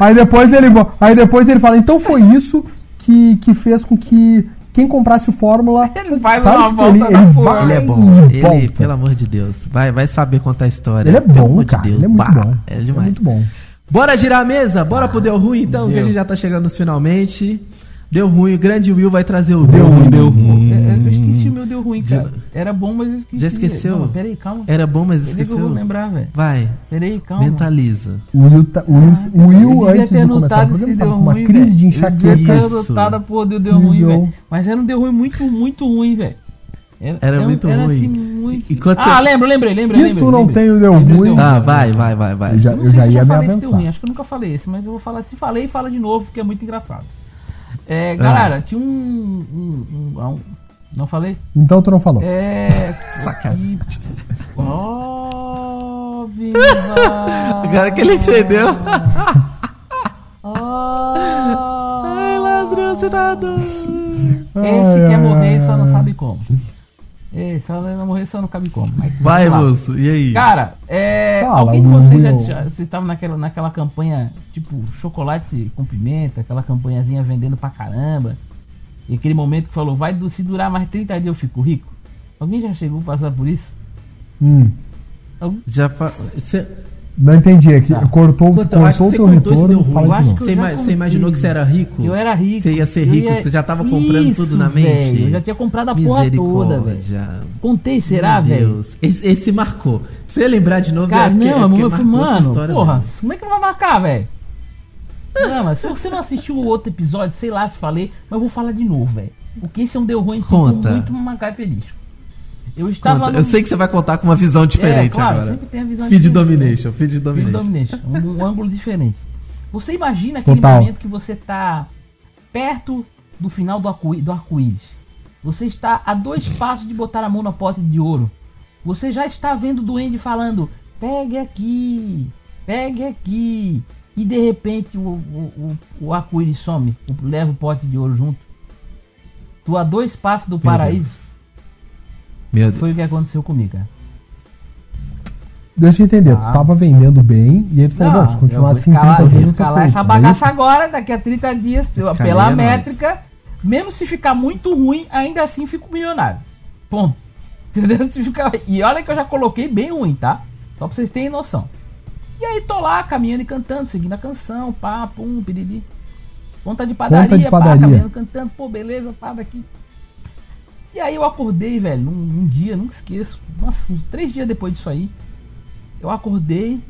[SPEAKER 4] Aí depois ele aí depois ele fala, então foi isso que, que fez com que quem comprasse o Fórmula,
[SPEAKER 3] Ele faz
[SPEAKER 4] sabe,
[SPEAKER 3] uma
[SPEAKER 4] tipo,
[SPEAKER 3] volta
[SPEAKER 4] ele, ele vai
[SPEAKER 2] Ele é bom. Ele,
[SPEAKER 4] volta.
[SPEAKER 2] pelo amor de Deus, vai, vai saber contar a história.
[SPEAKER 4] Ele é
[SPEAKER 2] Pelo
[SPEAKER 4] bom,
[SPEAKER 2] amor de
[SPEAKER 4] cara.
[SPEAKER 2] Deus.
[SPEAKER 4] Ele é muito
[SPEAKER 2] Bah,
[SPEAKER 4] bom.
[SPEAKER 2] É demais.
[SPEAKER 4] muito bom.
[SPEAKER 2] Bora girar a mesa? Bora pro Deu Ruim então, que a
[SPEAKER 3] Deu.
[SPEAKER 2] gente já tá chegando nos finalmente. Deu ruim, o grande Will vai trazer o
[SPEAKER 4] Deu ruim, deu
[SPEAKER 2] ruim.
[SPEAKER 3] Eu, eu esqueci o meu deu ruim, cara. Era bom, mas eu esqueci.
[SPEAKER 2] Já esqueceu?
[SPEAKER 3] Não, peraí, calma.
[SPEAKER 2] Era bom, mas
[SPEAKER 3] Peraí que eu
[SPEAKER 2] esqueceu.
[SPEAKER 3] vou lembrar, velho.
[SPEAKER 2] Vai,
[SPEAKER 3] Peraí, calma.
[SPEAKER 2] mentaliza.
[SPEAKER 4] O Will, tá- o Will, o Will antes de começar o programa, estava
[SPEAKER 3] deu
[SPEAKER 4] com uma
[SPEAKER 3] ruim,
[SPEAKER 4] crise
[SPEAKER 3] velho.
[SPEAKER 4] de enxaqueca.
[SPEAKER 3] devia ter
[SPEAKER 2] Isso.
[SPEAKER 3] anotado a porra do deu ruim, velho. Mas era um deu ruim muito, muito ruim, velho.
[SPEAKER 2] Era
[SPEAKER 3] um-
[SPEAKER 2] muito
[SPEAKER 3] era
[SPEAKER 2] ruim.
[SPEAKER 3] assim, muito...
[SPEAKER 2] E
[SPEAKER 3] ah,
[SPEAKER 2] você-
[SPEAKER 3] lembro, lembrei, lembrei.
[SPEAKER 4] Se
[SPEAKER 3] lembrei,
[SPEAKER 4] tu não tem o deu ruim,
[SPEAKER 2] Ah, vai, vai, vai, vai.
[SPEAKER 4] eu já,
[SPEAKER 3] Eu
[SPEAKER 4] já ia me
[SPEAKER 3] falei esse deu
[SPEAKER 4] avançar.
[SPEAKER 3] ruim, acho que eu nunca falei esse, mas eu vou falar. Se falei, fala de novo, porque é muito engraçado. É, galera, tinha um, um- um- um- Não falei?
[SPEAKER 4] Então tu não falou.
[SPEAKER 3] É.
[SPEAKER 2] Sacanagem.
[SPEAKER 3] Oh, viva!
[SPEAKER 2] Agora que ele entendeu.
[SPEAKER 3] Oh,
[SPEAKER 2] Ai, ladrão, você tirado.
[SPEAKER 3] Esse
[SPEAKER 4] Ai,
[SPEAKER 3] quer morrer,
[SPEAKER 4] ai,
[SPEAKER 3] só não sabe como. Esse só não morrer, só não cabe como. Mas
[SPEAKER 2] Vai, moço, e aí?
[SPEAKER 3] Cara, é.
[SPEAKER 4] Fala,
[SPEAKER 3] alguém de vocês já vocês estavam naquela, naquela campanha, tipo, chocolate com pimenta, aquela campanhazinha vendendo pra caramba. E aquele momento que falou, vai se durar mais 30 dias eu fico rico. Alguém já chegou a passar por isso?
[SPEAKER 4] Hum,
[SPEAKER 3] Algum-
[SPEAKER 2] Já fa... Cê...
[SPEAKER 4] não entendi. É que
[SPEAKER 3] Tá.
[SPEAKER 4] cortou
[SPEAKER 2] acho
[SPEAKER 4] cortou o
[SPEAKER 2] que
[SPEAKER 4] teu
[SPEAKER 2] isso,
[SPEAKER 4] retorno.
[SPEAKER 3] Eu acho
[SPEAKER 4] novo.
[SPEAKER 3] que
[SPEAKER 2] Você, ima- você imaginou que você era rico?
[SPEAKER 3] Eu era rico.
[SPEAKER 2] Você ia ser rico, você já tava comprando tudo na mente?
[SPEAKER 3] velho, eu já tinha comprado a porra toda, velho. Contei, será,
[SPEAKER 2] Meu
[SPEAKER 3] velho?
[SPEAKER 2] Deus. Esse, esse marcou. Pra você lembrar de novo,
[SPEAKER 3] Cara,
[SPEAKER 2] é porque,
[SPEAKER 3] não,
[SPEAKER 2] é porque
[SPEAKER 3] eu
[SPEAKER 2] essa
[SPEAKER 3] mano,
[SPEAKER 2] história
[SPEAKER 3] porra,
[SPEAKER 2] mesmo.
[SPEAKER 3] como é que não vai marcar, velho? Não, mas se você não assistiu o outro episódio, sei lá se falei, mas eu vou falar de novo, velho. Porque esse é um deu ruim
[SPEAKER 2] Conta.
[SPEAKER 3] muito MacGyverístico. Eu estava no...
[SPEAKER 2] Eu sei que você vai contar com uma visão diferente
[SPEAKER 3] é, claro,
[SPEAKER 2] agora.
[SPEAKER 3] sempre tem a visão
[SPEAKER 2] Feed
[SPEAKER 3] diferente.
[SPEAKER 2] Domination, Feed
[SPEAKER 3] Feed
[SPEAKER 2] Domination.
[SPEAKER 3] Domination. Um, um ângulo diferente. Você imagina aquele
[SPEAKER 4] Total.
[SPEAKER 3] momento que você tá perto do final do arco- do arco-íris. você está a dois passos de botar a mão na pote de ouro. Você já está vendo o duende falando: pegue aqui, pegue aqui. E de repente o, o, o, o arco-íris some, o- leva o pote de ouro junto. Tu a dois passos do
[SPEAKER 2] Meu
[SPEAKER 3] paraíso.
[SPEAKER 2] Meu Deus.
[SPEAKER 3] Foi o que aconteceu comigo, cara.
[SPEAKER 4] Deixa eu entender, tu
[SPEAKER 3] Ah.
[SPEAKER 4] tava vendendo bem e aí tu falou,
[SPEAKER 3] Não,
[SPEAKER 4] se continuar assim
[SPEAKER 3] escalar,
[SPEAKER 4] 30
[SPEAKER 3] eu
[SPEAKER 4] dias eu
[SPEAKER 3] escalar
[SPEAKER 4] feito.
[SPEAKER 3] essa
[SPEAKER 4] é
[SPEAKER 3] bagaça agora, daqui a 30 dias, pela,
[SPEAKER 2] Escalei
[SPEAKER 3] pela
[SPEAKER 2] é nóis.
[SPEAKER 3] métrica, mesmo se ficar muito ruim, ainda assim fico milionário. Ponto. Entendeu? Se ficar... E olha que eu já coloquei bem ruim, tá? Só pra vocês terem noção. E aí tô lá, caminhando e cantando, seguindo a canção, pá, pum, piriri. Conta de padaria,
[SPEAKER 4] Conta de
[SPEAKER 3] pá,
[SPEAKER 4] padaria.
[SPEAKER 3] caminhando, cantando, pô, beleza, pá, daqui. E aí eu acordei, velho, num, num dia, nunca esqueço. Nossa, uns três dias depois disso aí, eu acordei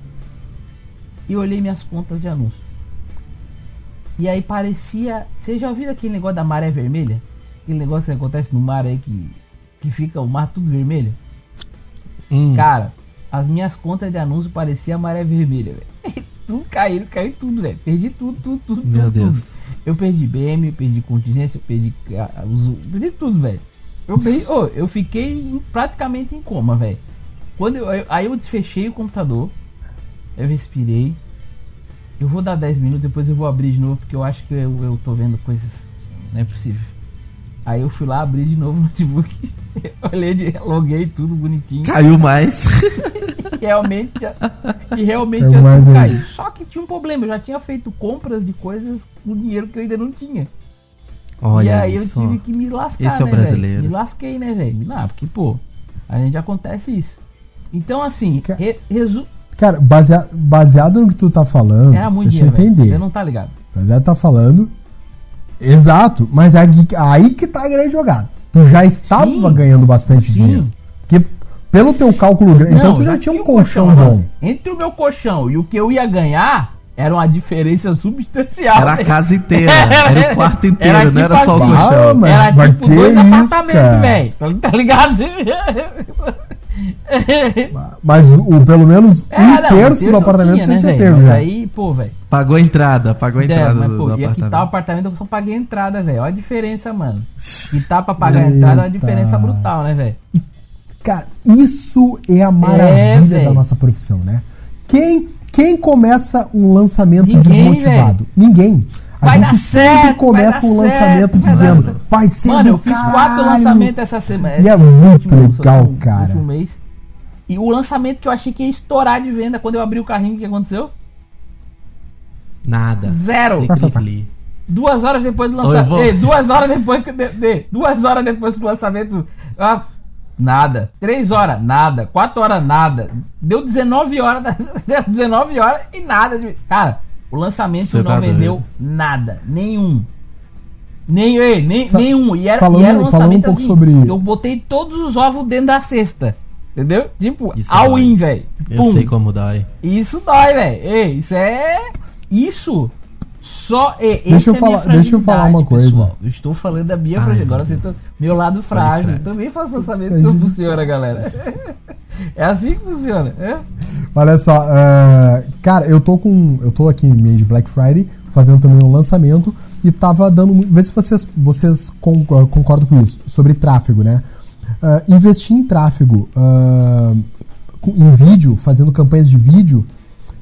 [SPEAKER 3] e olhei minhas contas de anúncio. E aí parecia. Vocês já ouviram aquele negócio da maré vermelha? Aquele negócio que acontece no mar aí que, que fica o mar tudo vermelho?
[SPEAKER 2] Hum.
[SPEAKER 3] Cara, as minhas contas de anúncio pareciam maré vermelha, velho. Tudo caiu, caiu tudo, velho. Perdi tudo, tudo, tudo.
[SPEAKER 2] Meu
[SPEAKER 3] tudo,
[SPEAKER 2] Deus.
[SPEAKER 3] tudo. Eu perdi BM, eu perdi contingência, eu perdi. ah, ah, perdi tudo, velho. Eu, perdi, ô, eu fiquei praticamente em coma, velho. Quando eu, eu- aí eu desfechei o computador, eu respirei. Eu vou dar 10 minutos, depois eu vou abrir de novo, porque eu acho que eu, eu tô vendo coisas. Não é possível. Aí eu fui lá, abri de novo o notebook, olhei, de, loguei tudo bonitinho.
[SPEAKER 2] Caiu mais.
[SPEAKER 3] E realmente, já- e realmente
[SPEAKER 4] É
[SPEAKER 3] já
[SPEAKER 4] aí.
[SPEAKER 3] caiu. Só que tinha um problema, eu já tinha feito compras de coisas com dinheiro que eu ainda não tinha.
[SPEAKER 2] Olha
[SPEAKER 3] e aí
[SPEAKER 2] isso.
[SPEAKER 3] eu tive que me lascar,
[SPEAKER 2] Esse é o
[SPEAKER 3] né, velho?
[SPEAKER 2] brasileiro.
[SPEAKER 3] Me lasquei, né, velho? Não, porque, pô, a gente acontece isso. Então, assim,
[SPEAKER 4] Ca-
[SPEAKER 3] re, resu...
[SPEAKER 4] Cara, basea- baseado no que tu tá falando,
[SPEAKER 3] Era muito
[SPEAKER 4] deixa eu
[SPEAKER 3] dinheiro,
[SPEAKER 4] entender.
[SPEAKER 3] Você não tá ligado.
[SPEAKER 4] Baseado tá falando. Exato, mas é aí que tá a grande jogada. Tu já estava
[SPEAKER 3] Sim.
[SPEAKER 4] ganhando bastante
[SPEAKER 3] Sim.
[SPEAKER 4] dinheiro. Porque pelo teu cálculo grande. Então tu já, tinha um colchão
[SPEAKER 3] agora.
[SPEAKER 4] bom.
[SPEAKER 3] Entre o meu colchão e o que eu ia ganhar, era uma diferença substancial.
[SPEAKER 2] Era a casa inteira. Era o quarto inteiro,
[SPEAKER 3] Era
[SPEAKER 2] não era
[SPEAKER 3] tipo
[SPEAKER 2] só o
[SPEAKER 3] assim,
[SPEAKER 2] colchão.
[SPEAKER 4] mas-
[SPEAKER 3] era
[SPEAKER 4] mas
[SPEAKER 3] tipo
[SPEAKER 4] que
[SPEAKER 3] dois
[SPEAKER 4] isso,
[SPEAKER 3] apartamentos, velho. Tá ligado?
[SPEAKER 4] Mas o, pelo menos
[SPEAKER 3] É,
[SPEAKER 4] um
[SPEAKER 3] não,
[SPEAKER 4] terço do
[SPEAKER 3] eu
[SPEAKER 4] apartamento
[SPEAKER 3] tinha,
[SPEAKER 4] você
[SPEAKER 3] né,
[SPEAKER 4] tinha
[SPEAKER 3] velho?
[SPEAKER 4] pego já.
[SPEAKER 3] aí, pô, velho.
[SPEAKER 2] Pagou a entrada, pagou a
[SPEAKER 3] É,
[SPEAKER 2] entrada
[SPEAKER 3] mas,
[SPEAKER 2] do,
[SPEAKER 3] pô,
[SPEAKER 2] do
[SPEAKER 3] ia quitar o
[SPEAKER 2] apartamento.
[SPEAKER 3] eu só paguei a entrada, velho. Olha a diferença, mano. Quitar pra pagar a
[SPEAKER 4] Eita.
[SPEAKER 3] entrada é uma diferença brutal, né, velho?
[SPEAKER 4] Cara, isso é a maravilha
[SPEAKER 3] velho.
[SPEAKER 4] da nossa profissão, né? Quem, quem começa um lançamento
[SPEAKER 3] Ninguém,
[SPEAKER 4] desmotivado? Ninguém. A
[SPEAKER 3] Vai
[SPEAKER 4] gente
[SPEAKER 3] dar
[SPEAKER 4] sempre
[SPEAKER 3] certo,
[SPEAKER 4] começa
[SPEAKER 3] vai dar
[SPEAKER 4] um
[SPEAKER 3] certo,
[SPEAKER 4] lançamento
[SPEAKER 3] vai dar
[SPEAKER 4] dizendo
[SPEAKER 3] certo.
[SPEAKER 4] vai ser
[SPEAKER 3] Mano,
[SPEAKER 4] do
[SPEAKER 3] eu fiz quatro
[SPEAKER 4] caralho."
[SPEAKER 3] lançamentos essa semana.
[SPEAKER 4] E é muito legal,
[SPEAKER 3] último-
[SPEAKER 4] cara.
[SPEAKER 3] último mês. E o lançamento que eu achei que ia estourar de venda quando eu abri o carrinho, o que aconteceu?
[SPEAKER 2] Nada.
[SPEAKER 3] Zero.
[SPEAKER 2] Cli, cli, cli.
[SPEAKER 3] Duas horas depois do lançamento.
[SPEAKER 2] vou-
[SPEAKER 3] duas horas depois que de, de- duas horas depois do lançamento. ah, nada. Três horas, nada. Quatro horas, nada. Deu 19 horas. Deu 19 horas e nada. de- Cara, o lançamento
[SPEAKER 2] Cê
[SPEAKER 3] não
[SPEAKER 2] tá
[SPEAKER 3] vendeu
[SPEAKER 2] doido.
[SPEAKER 3] nada. Nenhum. Nem, ei, nem,
[SPEAKER 4] Sa-
[SPEAKER 3] nenhum. E era,
[SPEAKER 4] falando-
[SPEAKER 3] e era um
[SPEAKER 4] falando um
[SPEAKER 3] lançamento
[SPEAKER 4] pouco
[SPEAKER 3] assim.
[SPEAKER 4] sobre-
[SPEAKER 3] Eu botei todos os ovos dentro da cesta. Entendeu? Tipo,
[SPEAKER 2] Isso
[SPEAKER 3] all in, velho.
[SPEAKER 2] Eu
[SPEAKER 3] Pum.
[SPEAKER 2] sei como dói.
[SPEAKER 3] Isso dói, velho. Isso é. Isso. Só. ei,
[SPEAKER 4] Deixa
[SPEAKER 3] essa
[SPEAKER 4] eu
[SPEAKER 3] é
[SPEAKER 4] falar- deixa eu falar uma coisa.
[SPEAKER 3] pessoal. Eu estou falando da minha
[SPEAKER 2] Ai,
[SPEAKER 3] fragilidade. Agora você tá. Meu lado frágil.
[SPEAKER 2] frágil.
[SPEAKER 3] Também faço lançamento que não funciona, galera. É assim que funciona. É?
[SPEAKER 4] Olha só, eh, cara, eu tô com. Eu tô aqui em meio de Black Friday, fazendo também um lançamento, e tava dando. Vê se vocês, vocês con- concordam com isso, sobre tráfego, né? Eh, investir em tráfego com- em vídeo, fazendo campanhas de vídeo,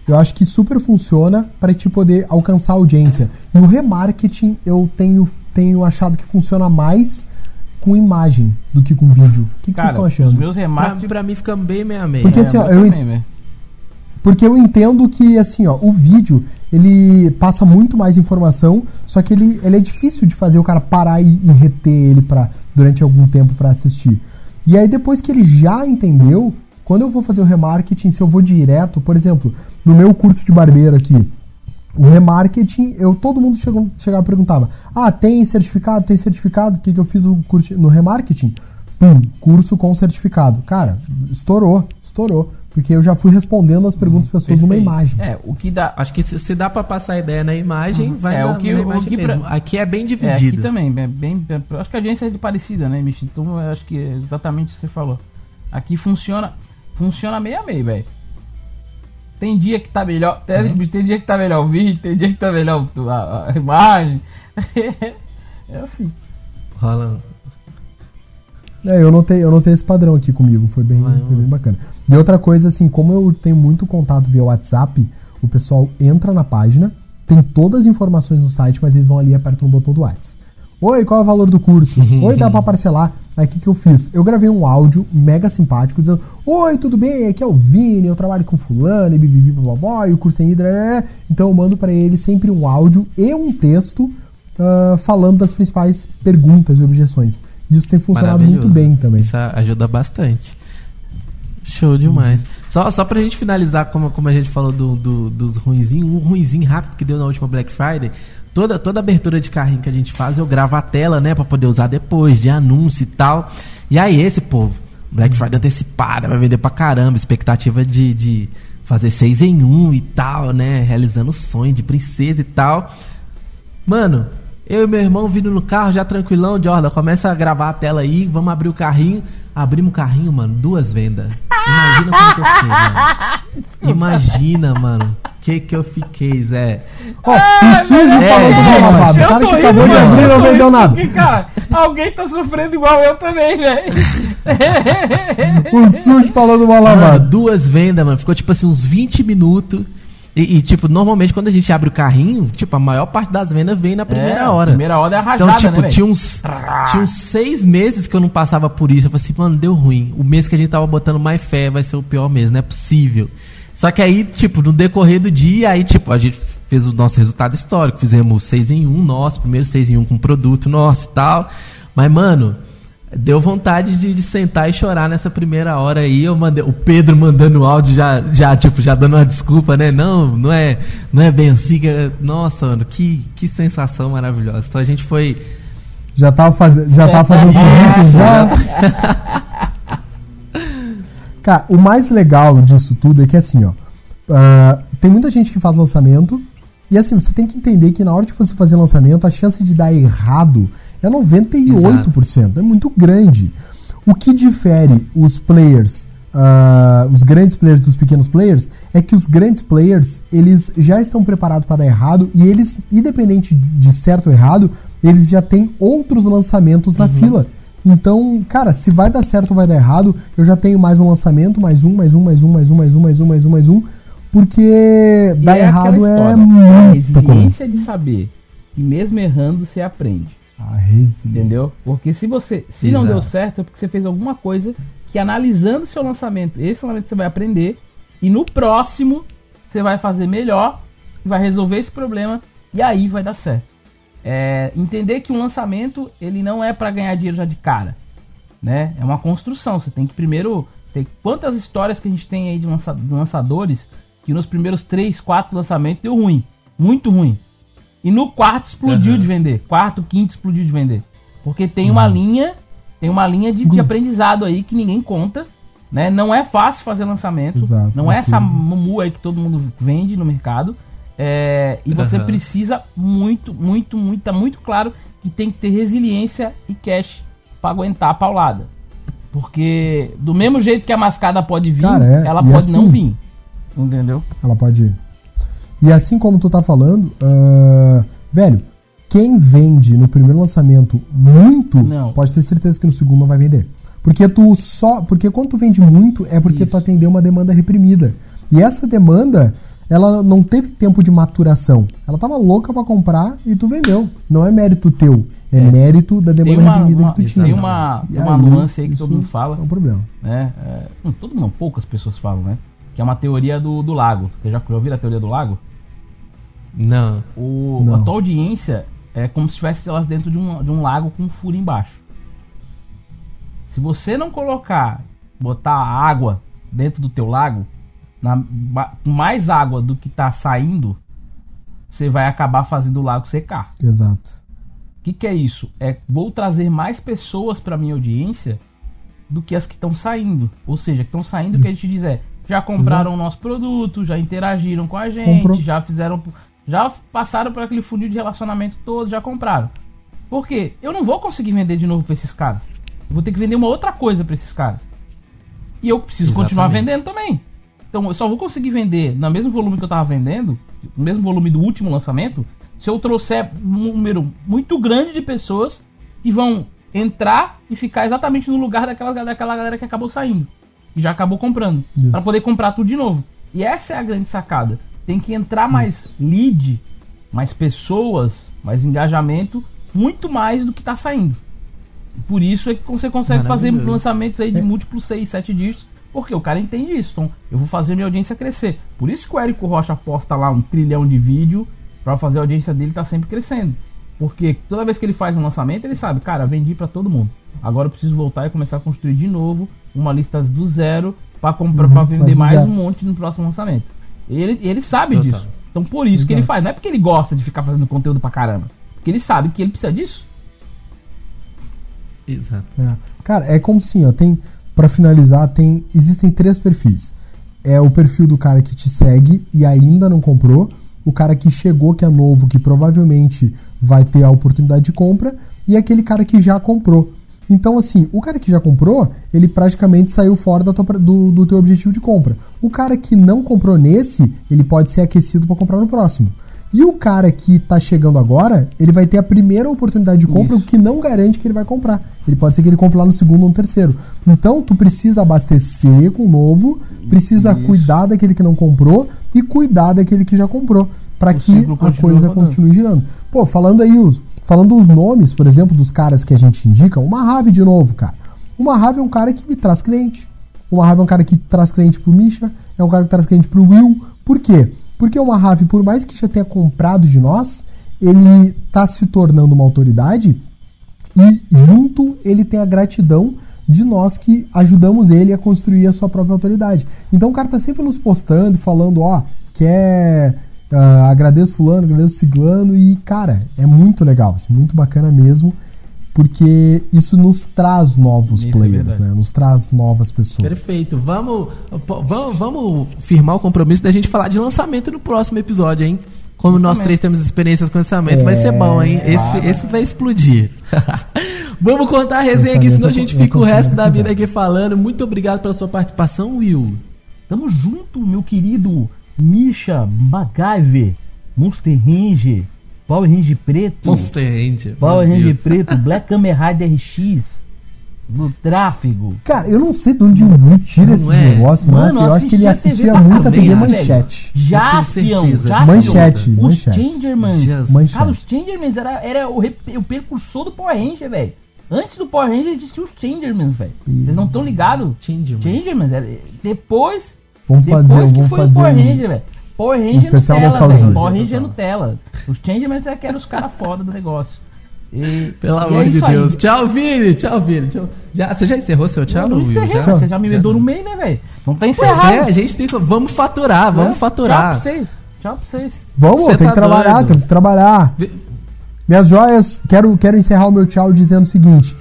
[SPEAKER 4] eu acho que super funciona para te poder alcançar a audiência. E o remarketing eu tenho tenho achado que funciona mais com imagem do que com vídeo. O que, que vocês
[SPEAKER 3] Cara,
[SPEAKER 4] estão
[SPEAKER 3] os
[SPEAKER 4] achando?
[SPEAKER 3] meus
[SPEAKER 2] Pra,
[SPEAKER 3] remarques.
[SPEAKER 2] pra mim fica bem meia meia.
[SPEAKER 4] Porque
[SPEAKER 3] É,
[SPEAKER 4] assim, ó,
[SPEAKER 3] eu velho.
[SPEAKER 4] Porque eu entendo que, assim, ó, o vídeo, ele passa muito mais informação, só que ele, ele é difícil de fazer o cara parar e, e reter ele pra, durante algum tempo pra assistir. E aí, depois que ele já entendeu, quando eu vou fazer o remarketing, se eu vou direto, por exemplo, no meu curso de barbeiro aqui, o remarketing, eu, todo mundo chegou, chegava e perguntava: Ah, tem certificado? Tem certificado? O que, que eu fiz no, curso, no remarketing? Pum, curso com certificado. Cara, estourou, estourou. Porque eu já fui respondendo as perguntas das pessoas numa
[SPEAKER 2] perfeito.
[SPEAKER 4] imagem.
[SPEAKER 3] É, o que dá.
[SPEAKER 2] Acho que se, se dá pra passar a ideia na imagem, vai
[SPEAKER 3] É,
[SPEAKER 2] na,
[SPEAKER 3] o que-
[SPEAKER 2] na
[SPEAKER 3] o
[SPEAKER 2] imagem
[SPEAKER 3] que pra-
[SPEAKER 2] mesmo. Aqui é bem
[SPEAKER 3] É, aqui
[SPEAKER 2] dividido.
[SPEAKER 3] também, é bem, é, acho que a audiência é de parecida, né, Michi? Então eu acho que é exatamente o que você falou. Aqui funciona, funciona meio a meio, velho. Tem dia que tá melhor, é, tem dia que tá melhor o vídeo, tem dia que tá melhor o- a, a imagem. é assim.
[SPEAKER 2] Rola.
[SPEAKER 4] É, eu notei, eu notei esse padrão aqui comigo, foi bem,
[SPEAKER 2] Vai,
[SPEAKER 4] foi bem bacana. E outra coisa, assim, como eu tenho muito contato via WhatsApp, o pessoal entra na página, tem todas as informações no site, mas eles vão ali e apertam no botão do WhatsApp. Oi, qual é o valor do curso? Oi, dá pra parcelar? Aí o que, que eu fiz? Eu gravei um áudio mega simpático dizendo: Oi, tudo bem? Aqui é o Vini, eu trabalho com fulano, e bibibi, bababó, e o curso tem hidra. Então eu mando pra ele sempre um áudio e um texto ah, falando das principais perguntas e objeções. E isso tem funcionado muito bem também.
[SPEAKER 2] Isso ajuda bastante. Show demais. Só, só pra gente finalizar, como, como a gente falou do, do- dos ruinzinhos, um ruinzinho rápido que deu na última Black Friday. Toda, toda abertura de carrinho que a gente faz, eu gravo a tela, né? Pra poder usar depois, de anúncio e tal. E aí, esse, pô, Black Friday antecipada, vai vender pra caramba. Expectativa de, de fazer seis em um e tal, né? Realizando sonho de princesa e tal. Mano, eu e meu irmão vindo no carro já tranquilão, Jordan, começa a gravar a tela aí, vamos abrir o carrinho. Abrimos o carrinho, mano, duas vendas. Imagina como que eu fiquei, mano. Imagina, mano. Que que eu fiquei, Zé.
[SPEAKER 4] Ó, o sujo
[SPEAKER 2] é,
[SPEAKER 4] falou do mal lavado. O cara que
[SPEAKER 3] rindo,
[SPEAKER 4] acabou de abrir não vendeu nada.
[SPEAKER 3] cara, alguém tá sofrendo igual eu também, velho.
[SPEAKER 4] O sujo falou do mal
[SPEAKER 2] Mano,
[SPEAKER 4] lavado.
[SPEAKER 2] duas vendas, mano. Ficou tipo assim, uns 20 minutos. E, e, tipo, normalmente quando a gente abre o carrinho, tipo, a maior parte das vendas vem na primeira
[SPEAKER 3] É,
[SPEAKER 2] hora.
[SPEAKER 3] Primeira hora é a rajada,
[SPEAKER 2] Então, tipo,
[SPEAKER 3] né,
[SPEAKER 2] tinha, uns, tinha uns seis meses que eu não passava por isso. Eu falei assim, mano, deu ruim. O mês que a gente tava botando mais fé vai ser o pior mês, não é possível. Só que aí, tipo, no decorrer do dia, aí, tipo, a gente fez o nosso resultado histórico. Fizemos seis em um nosso, primeiro seis em um com produto nosso e tal. Mas, mano, deu vontade de, de sentar e chorar nessa primeira hora aí. Eu mandei, o Pedro mandando áudio já, já, tipo, já dando uma desculpa, né? Não, não é, não é bem assim. Que, é- nossa, mano, que, que sensação maravilhosa. Então a gente foi.
[SPEAKER 4] Já tava, faz... já tava fazendo currículo já. Cara, o mais legal disso tudo é que assim, ó. ah, tem muita gente que faz lançamento. E assim, você tem que entender que na hora de você fazer lançamento, a chance de dar errado é 98%. É muito grande. O que difere os players, ah, os grandes players dos pequenos players, é que os grandes players, eles já estão preparados para dar errado e eles, independente de certo ou errado, eles já têm outros lançamentos na fila. Então, cara, se vai dar certo ou vai dar errado, eu já tenho mais um lançamento, mais um, mais um, mais um, mais um, mais um, mais um, mais um, mais um, porque
[SPEAKER 3] E
[SPEAKER 4] dar
[SPEAKER 3] é
[SPEAKER 4] errado é
[SPEAKER 3] A
[SPEAKER 4] muito comum.
[SPEAKER 3] resiliência de saber que mesmo errando você aprende.
[SPEAKER 4] A resiliência.
[SPEAKER 3] Entendeu? Porque se você. Se não
[SPEAKER 2] Exato.
[SPEAKER 3] deu certo, é porque você fez alguma coisa que analisando seu lançamento, esse lançamento você vai aprender. E no próximo você vai fazer melhor, vai resolver esse problema e aí vai dar certo. É, entender que um lançamento ele não é para ganhar dinheiro já de cara, né? É uma construção. Você tem que primeiro ter quantas histórias que a gente tem aí de, lança- de lançadores que nos primeiros 3, 4 lançamentos deu ruim, muito ruim. E no quarto explodiu
[SPEAKER 2] Aham.
[SPEAKER 3] de vender. Quarto, quinto explodiu de vender. Porque tem uma linha, tem uma linha de, de aprendizado aí que ninguém conta, né? Não é fácil fazer lançamento.
[SPEAKER 4] Exato,
[SPEAKER 3] não é essa mumu aí que todo mundo vende no mercado. É, e você precisa muito, muito, muito, tá muito claro que tem que ter resiliência e cash pra aguentar a paulada. Porque do mesmo jeito que a mascada pode vir,
[SPEAKER 4] Cara, é,
[SPEAKER 3] ela pode
[SPEAKER 4] assim-
[SPEAKER 3] não vir. Entendeu?
[SPEAKER 4] Ela pode ir. E assim como tu tá falando, ah, velho, quem vende no primeiro lançamento muito,
[SPEAKER 3] Não.
[SPEAKER 4] pode ter certeza que no segundo não vai vender. Porque tu só. Porque quando tu vende muito, é porque tu
[SPEAKER 3] Isso.
[SPEAKER 4] atendeu uma demanda reprimida. E essa demanda, ela não teve tempo de maturação. Ela tava louca pra comprar e tu vendeu. Não é mérito teu. É, mérito da demanda
[SPEAKER 3] uma,
[SPEAKER 4] reprimida
[SPEAKER 3] uma-
[SPEAKER 4] que tu tinha.
[SPEAKER 3] tem uma,
[SPEAKER 4] E
[SPEAKER 3] tem uma
[SPEAKER 4] aí,
[SPEAKER 3] nuance aí que todo mundo fala,
[SPEAKER 4] É um problema.
[SPEAKER 3] né? É, hum, todo mundo, não, poucas pessoas falam, né? Que é uma teoria do, do lago. Você já ouviu a teoria do lago?
[SPEAKER 2] Não.
[SPEAKER 3] O,
[SPEAKER 4] Não.
[SPEAKER 3] a tua audiência é como se estivesse elas dentro de um, de um lago com um furo embaixo. Se você não colocar, botar água dentro do teu lago, na, mais água do que tá saindo, você vai acabar fazendo o lago secar.
[SPEAKER 4] Exato.
[SPEAKER 3] O que, que é isso? É vou trazer mais pessoas para minha audiência do que as que estão saindo. Ou seja, que estão saindo, o que a gente diz é, já compraram o nosso produto, já interagiram com a gente,
[SPEAKER 4] Comprou.
[SPEAKER 3] já fizeram. Já passaram por aquele funil de relacionamento todo, já compraram. Por quê? Eu não vou conseguir vender de novo pra esses caras. Eu vou ter que vender uma outra coisa pra esses caras. E eu preciso continuar
[SPEAKER 2] Exatamente.
[SPEAKER 3] vendendo também. Então eu só vou conseguir vender no mesmo volume que eu tava vendendo, no mesmo volume do último lançamento, se eu trouxer um número muito grande de pessoas que vão entrar e ficar exatamente no lugar daquela, daquela galera que acabou saindo. E já acabou comprando. Pra poder comprar tudo de novo. E essa é a grande sacada. Tem que entrar mais lead, mais pessoas, mais engajamento, muito mais do que tá saindo. Por isso é que você consegue fazer lançamentos aí de múltiplos 6, 7 dígitos, porque o cara entende isso. Então, eu vou fazer minha audiência crescer. Por isso que o Érico Rocha posta lá um trilhão de vídeo pra fazer a audiência dele tá sempre crescendo. Porque toda vez que ele faz um lançamento, ele sabe, cara, vendi pra todo mundo. Agora eu preciso voltar e começar a construir de novo uma lista do zero pra comprar
[SPEAKER 4] Uhum,
[SPEAKER 3] para vender mais
[SPEAKER 4] zero.
[SPEAKER 3] um monte no próximo lançamento. Ele, ele sabe
[SPEAKER 2] Total.
[SPEAKER 3] disso. Então por isso que ele
[SPEAKER 4] Exato.
[SPEAKER 3] faz. Não é porque ele gosta de ficar fazendo conteúdo pra caramba. Porque ele sabe que ele precisa disso.
[SPEAKER 2] Exato.
[SPEAKER 4] É. Cara, é como assim, ó, tem para finalizar, tem existem três perfis. É o perfil do cara que te segue e ainda não comprou, o cara que chegou que é novo, que provavelmente vai ter a oportunidade de compra, e aquele cara que já comprou. Então, assim, o cara que já comprou, ele praticamente saiu fora da tua- do, do teu objetivo de compra. O cara que não comprou nesse, ele pode ser aquecido para comprar no próximo. E o cara que tá chegando agora, ele vai ter a primeira oportunidade de compra, o que não garante que ele vai comprar. Ele pode ser que ele compre lá no segundo ou no terceiro. Então, tu precisa abastecer com o novo, precisa
[SPEAKER 3] Isso.
[SPEAKER 4] cuidar daquele que não comprou e cuidar daquele que já comprou, para que a coisa
[SPEAKER 3] rodando.
[SPEAKER 4] continue girando. Pô, falando aí os falando os nomes, por exemplo, dos caras que a gente indica, o Mahave de novo, cara. O Mahave é um cara que me traz cliente. O Mahave é um cara que traz cliente pro Misha, é um cara que traz cliente pro Will. Por quê? Porque o Mahave, por mais que já tenha comprado de nós, ele tá se tornando uma autoridade e junto ele tem a gratidão de nós que ajudamos ele a construir a sua própria autoridade. Então o cara tá sempre nos postando, falando, ó, quer ah, agradeço fulano, agradeço ciclano e cara, é muito legal, assim, muito bacana mesmo, porque isso nos traz novos
[SPEAKER 3] Isso é
[SPEAKER 4] players,
[SPEAKER 3] verdade.
[SPEAKER 4] né? Nos traz novas pessoas.
[SPEAKER 2] Perfeito. Vamos, vamos, vamos firmar o compromisso da gente falar de lançamento no próximo episódio, hein? Como nós
[SPEAKER 3] Lançamento.
[SPEAKER 2] três temos experiências com lançamento, vai ser bom, hein? Esse, esse vai explodir. vamos contar a resenha aqui, senão a gente fica o
[SPEAKER 4] é
[SPEAKER 2] resto da vida aqui falando. Muito obrigado pela sua participação, Will.
[SPEAKER 3] Tamo junto, meu querido Misha MacGyver, Monster Ranger, Power Ranger Preto,
[SPEAKER 2] Monster Ranger.
[SPEAKER 3] Power Ranger
[SPEAKER 2] Deus.
[SPEAKER 3] Preto, Black Kamen Rider RX, do tráfego.
[SPEAKER 4] Cara, eu não sei de onde o Will tira esses
[SPEAKER 2] é?
[SPEAKER 4] negócios, mas
[SPEAKER 3] Mano,
[SPEAKER 4] eu acho que ele
[SPEAKER 3] assistia
[SPEAKER 4] muito a TV Manchete.
[SPEAKER 3] Já,
[SPEAKER 2] certeza
[SPEAKER 3] já.
[SPEAKER 4] Manchete,
[SPEAKER 3] Os
[SPEAKER 4] manchete.
[SPEAKER 3] Changermans.
[SPEAKER 4] Manchete.
[SPEAKER 3] Cara, os Changermans era, era o, o precursor do Power Ranger, velho. Antes do Power Ranger existia os Changermans, velho. Vocês não estão ligados?
[SPEAKER 2] Changermans.
[SPEAKER 3] Changermans. Era, depois.
[SPEAKER 4] Vamos
[SPEAKER 3] depois
[SPEAKER 4] fazer,
[SPEAKER 3] que
[SPEAKER 4] vamos
[SPEAKER 3] foi
[SPEAKER 4] fazer
[SPEAKER 3] o Power
[SPEAKER 4] um-
[SPEAKER 3] Ranger, velho. Power Ranger
[SPEAKER 4] especial
[SPEAKER 3] Nutella,
[SPEAKER 4] nostalgia.
[SPEAKER 3] velho. Power Ranger Nutella. Os Changermans é que eram os caras foda do negócio. E-
[SPEAKER 2] Pelo
[SPEAKER 3] e é
[SPEAKER 2] amor de
[SPEAKER 3] isso aí.
[SPEAKER 2] Deus. Tchau, Vini. Tchau, Vini. Tchau. Já, você já encerrou seu tchau,
[SPEAKER 3] Eu não
[SPEAKER 2] Will?
[SPEAKER 3] encerrei,
[SPEAKER 2] Já?
[SPEAKER 3] Você já me medou no meio, né, velho? Não tá
[SPEAKER 2] Pois
[SPEAKER 3] encerrado.
[SPEAKER 2] é, a gente tem que... Vamos faturar, vamos
[SPEAKER 3] né?
[SPEAKER 2] faturar.
[SPEAKER 3] Tchau pra vocês. Tchau pra vocês.
[SPEAKER 4] Vamos,
[SPEAKER 2] Você
[SPEAKER 4] tem
[SPEAKER 2] tá
[SPEAKER 4] que trabalhar,
[SPEAKER 2] doido.
[SPEAKER 4] tem que trabalhar. Minhas joias, quero, quero encerrar o meu tchau dizendo o seguinte.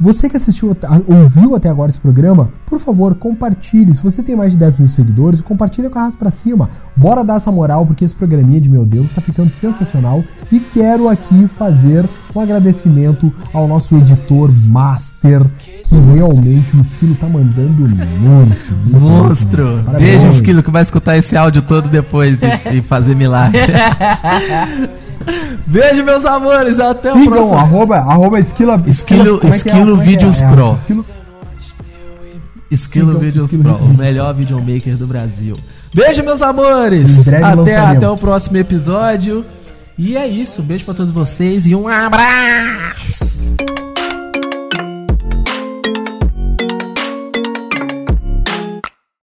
[SPEAKER 4] Você que assistiu, ouviu até agora esse programa, por favor, compartilhe. Se você tem mais de 10 mil seguidores, compartilha com a raça pra cima. Bora dar essa moral, porque esse programinha de meu Deus tá ficando sensacional. E quero aqui fazer um agradecimento ao nosso editor master, que realmente o Esquilo tá mandando muito. muito
[SPEAKER 2] Monstro!
[SPEAKER 4] Parabéns.
[SPEAKER 2] Beijo, Esquilo, que vai escutar esse áudio todo depois e, e fazer milagre. Beijo, meus amores. Até o
[SPEAKER 4] Sigam,
[SPEAKER 2] próximo.
[SPEAKER 4] arroba, arroba esquilo, é é?
[SPEAKER 2] Esquilo
[SPEAKER 4] é é?
[SPEAKER 2] Vídeos
[SPEAKER 4] É,
[SPEAKER 2] Pro.
[SPEAKER 4] Esquilo,
[SPEAKER 2] Esquilo Videos
[SPEAKER 4] Esquilo
[SPEAKER 2] Pro, o
[SPEAKER 4] Videos.
[SPEAKER 2] melhor videomaker do Brasil. Beijo, meus amores. Até, até o próximo episódio. E é isso, beijo pra todos vocês e um abraço!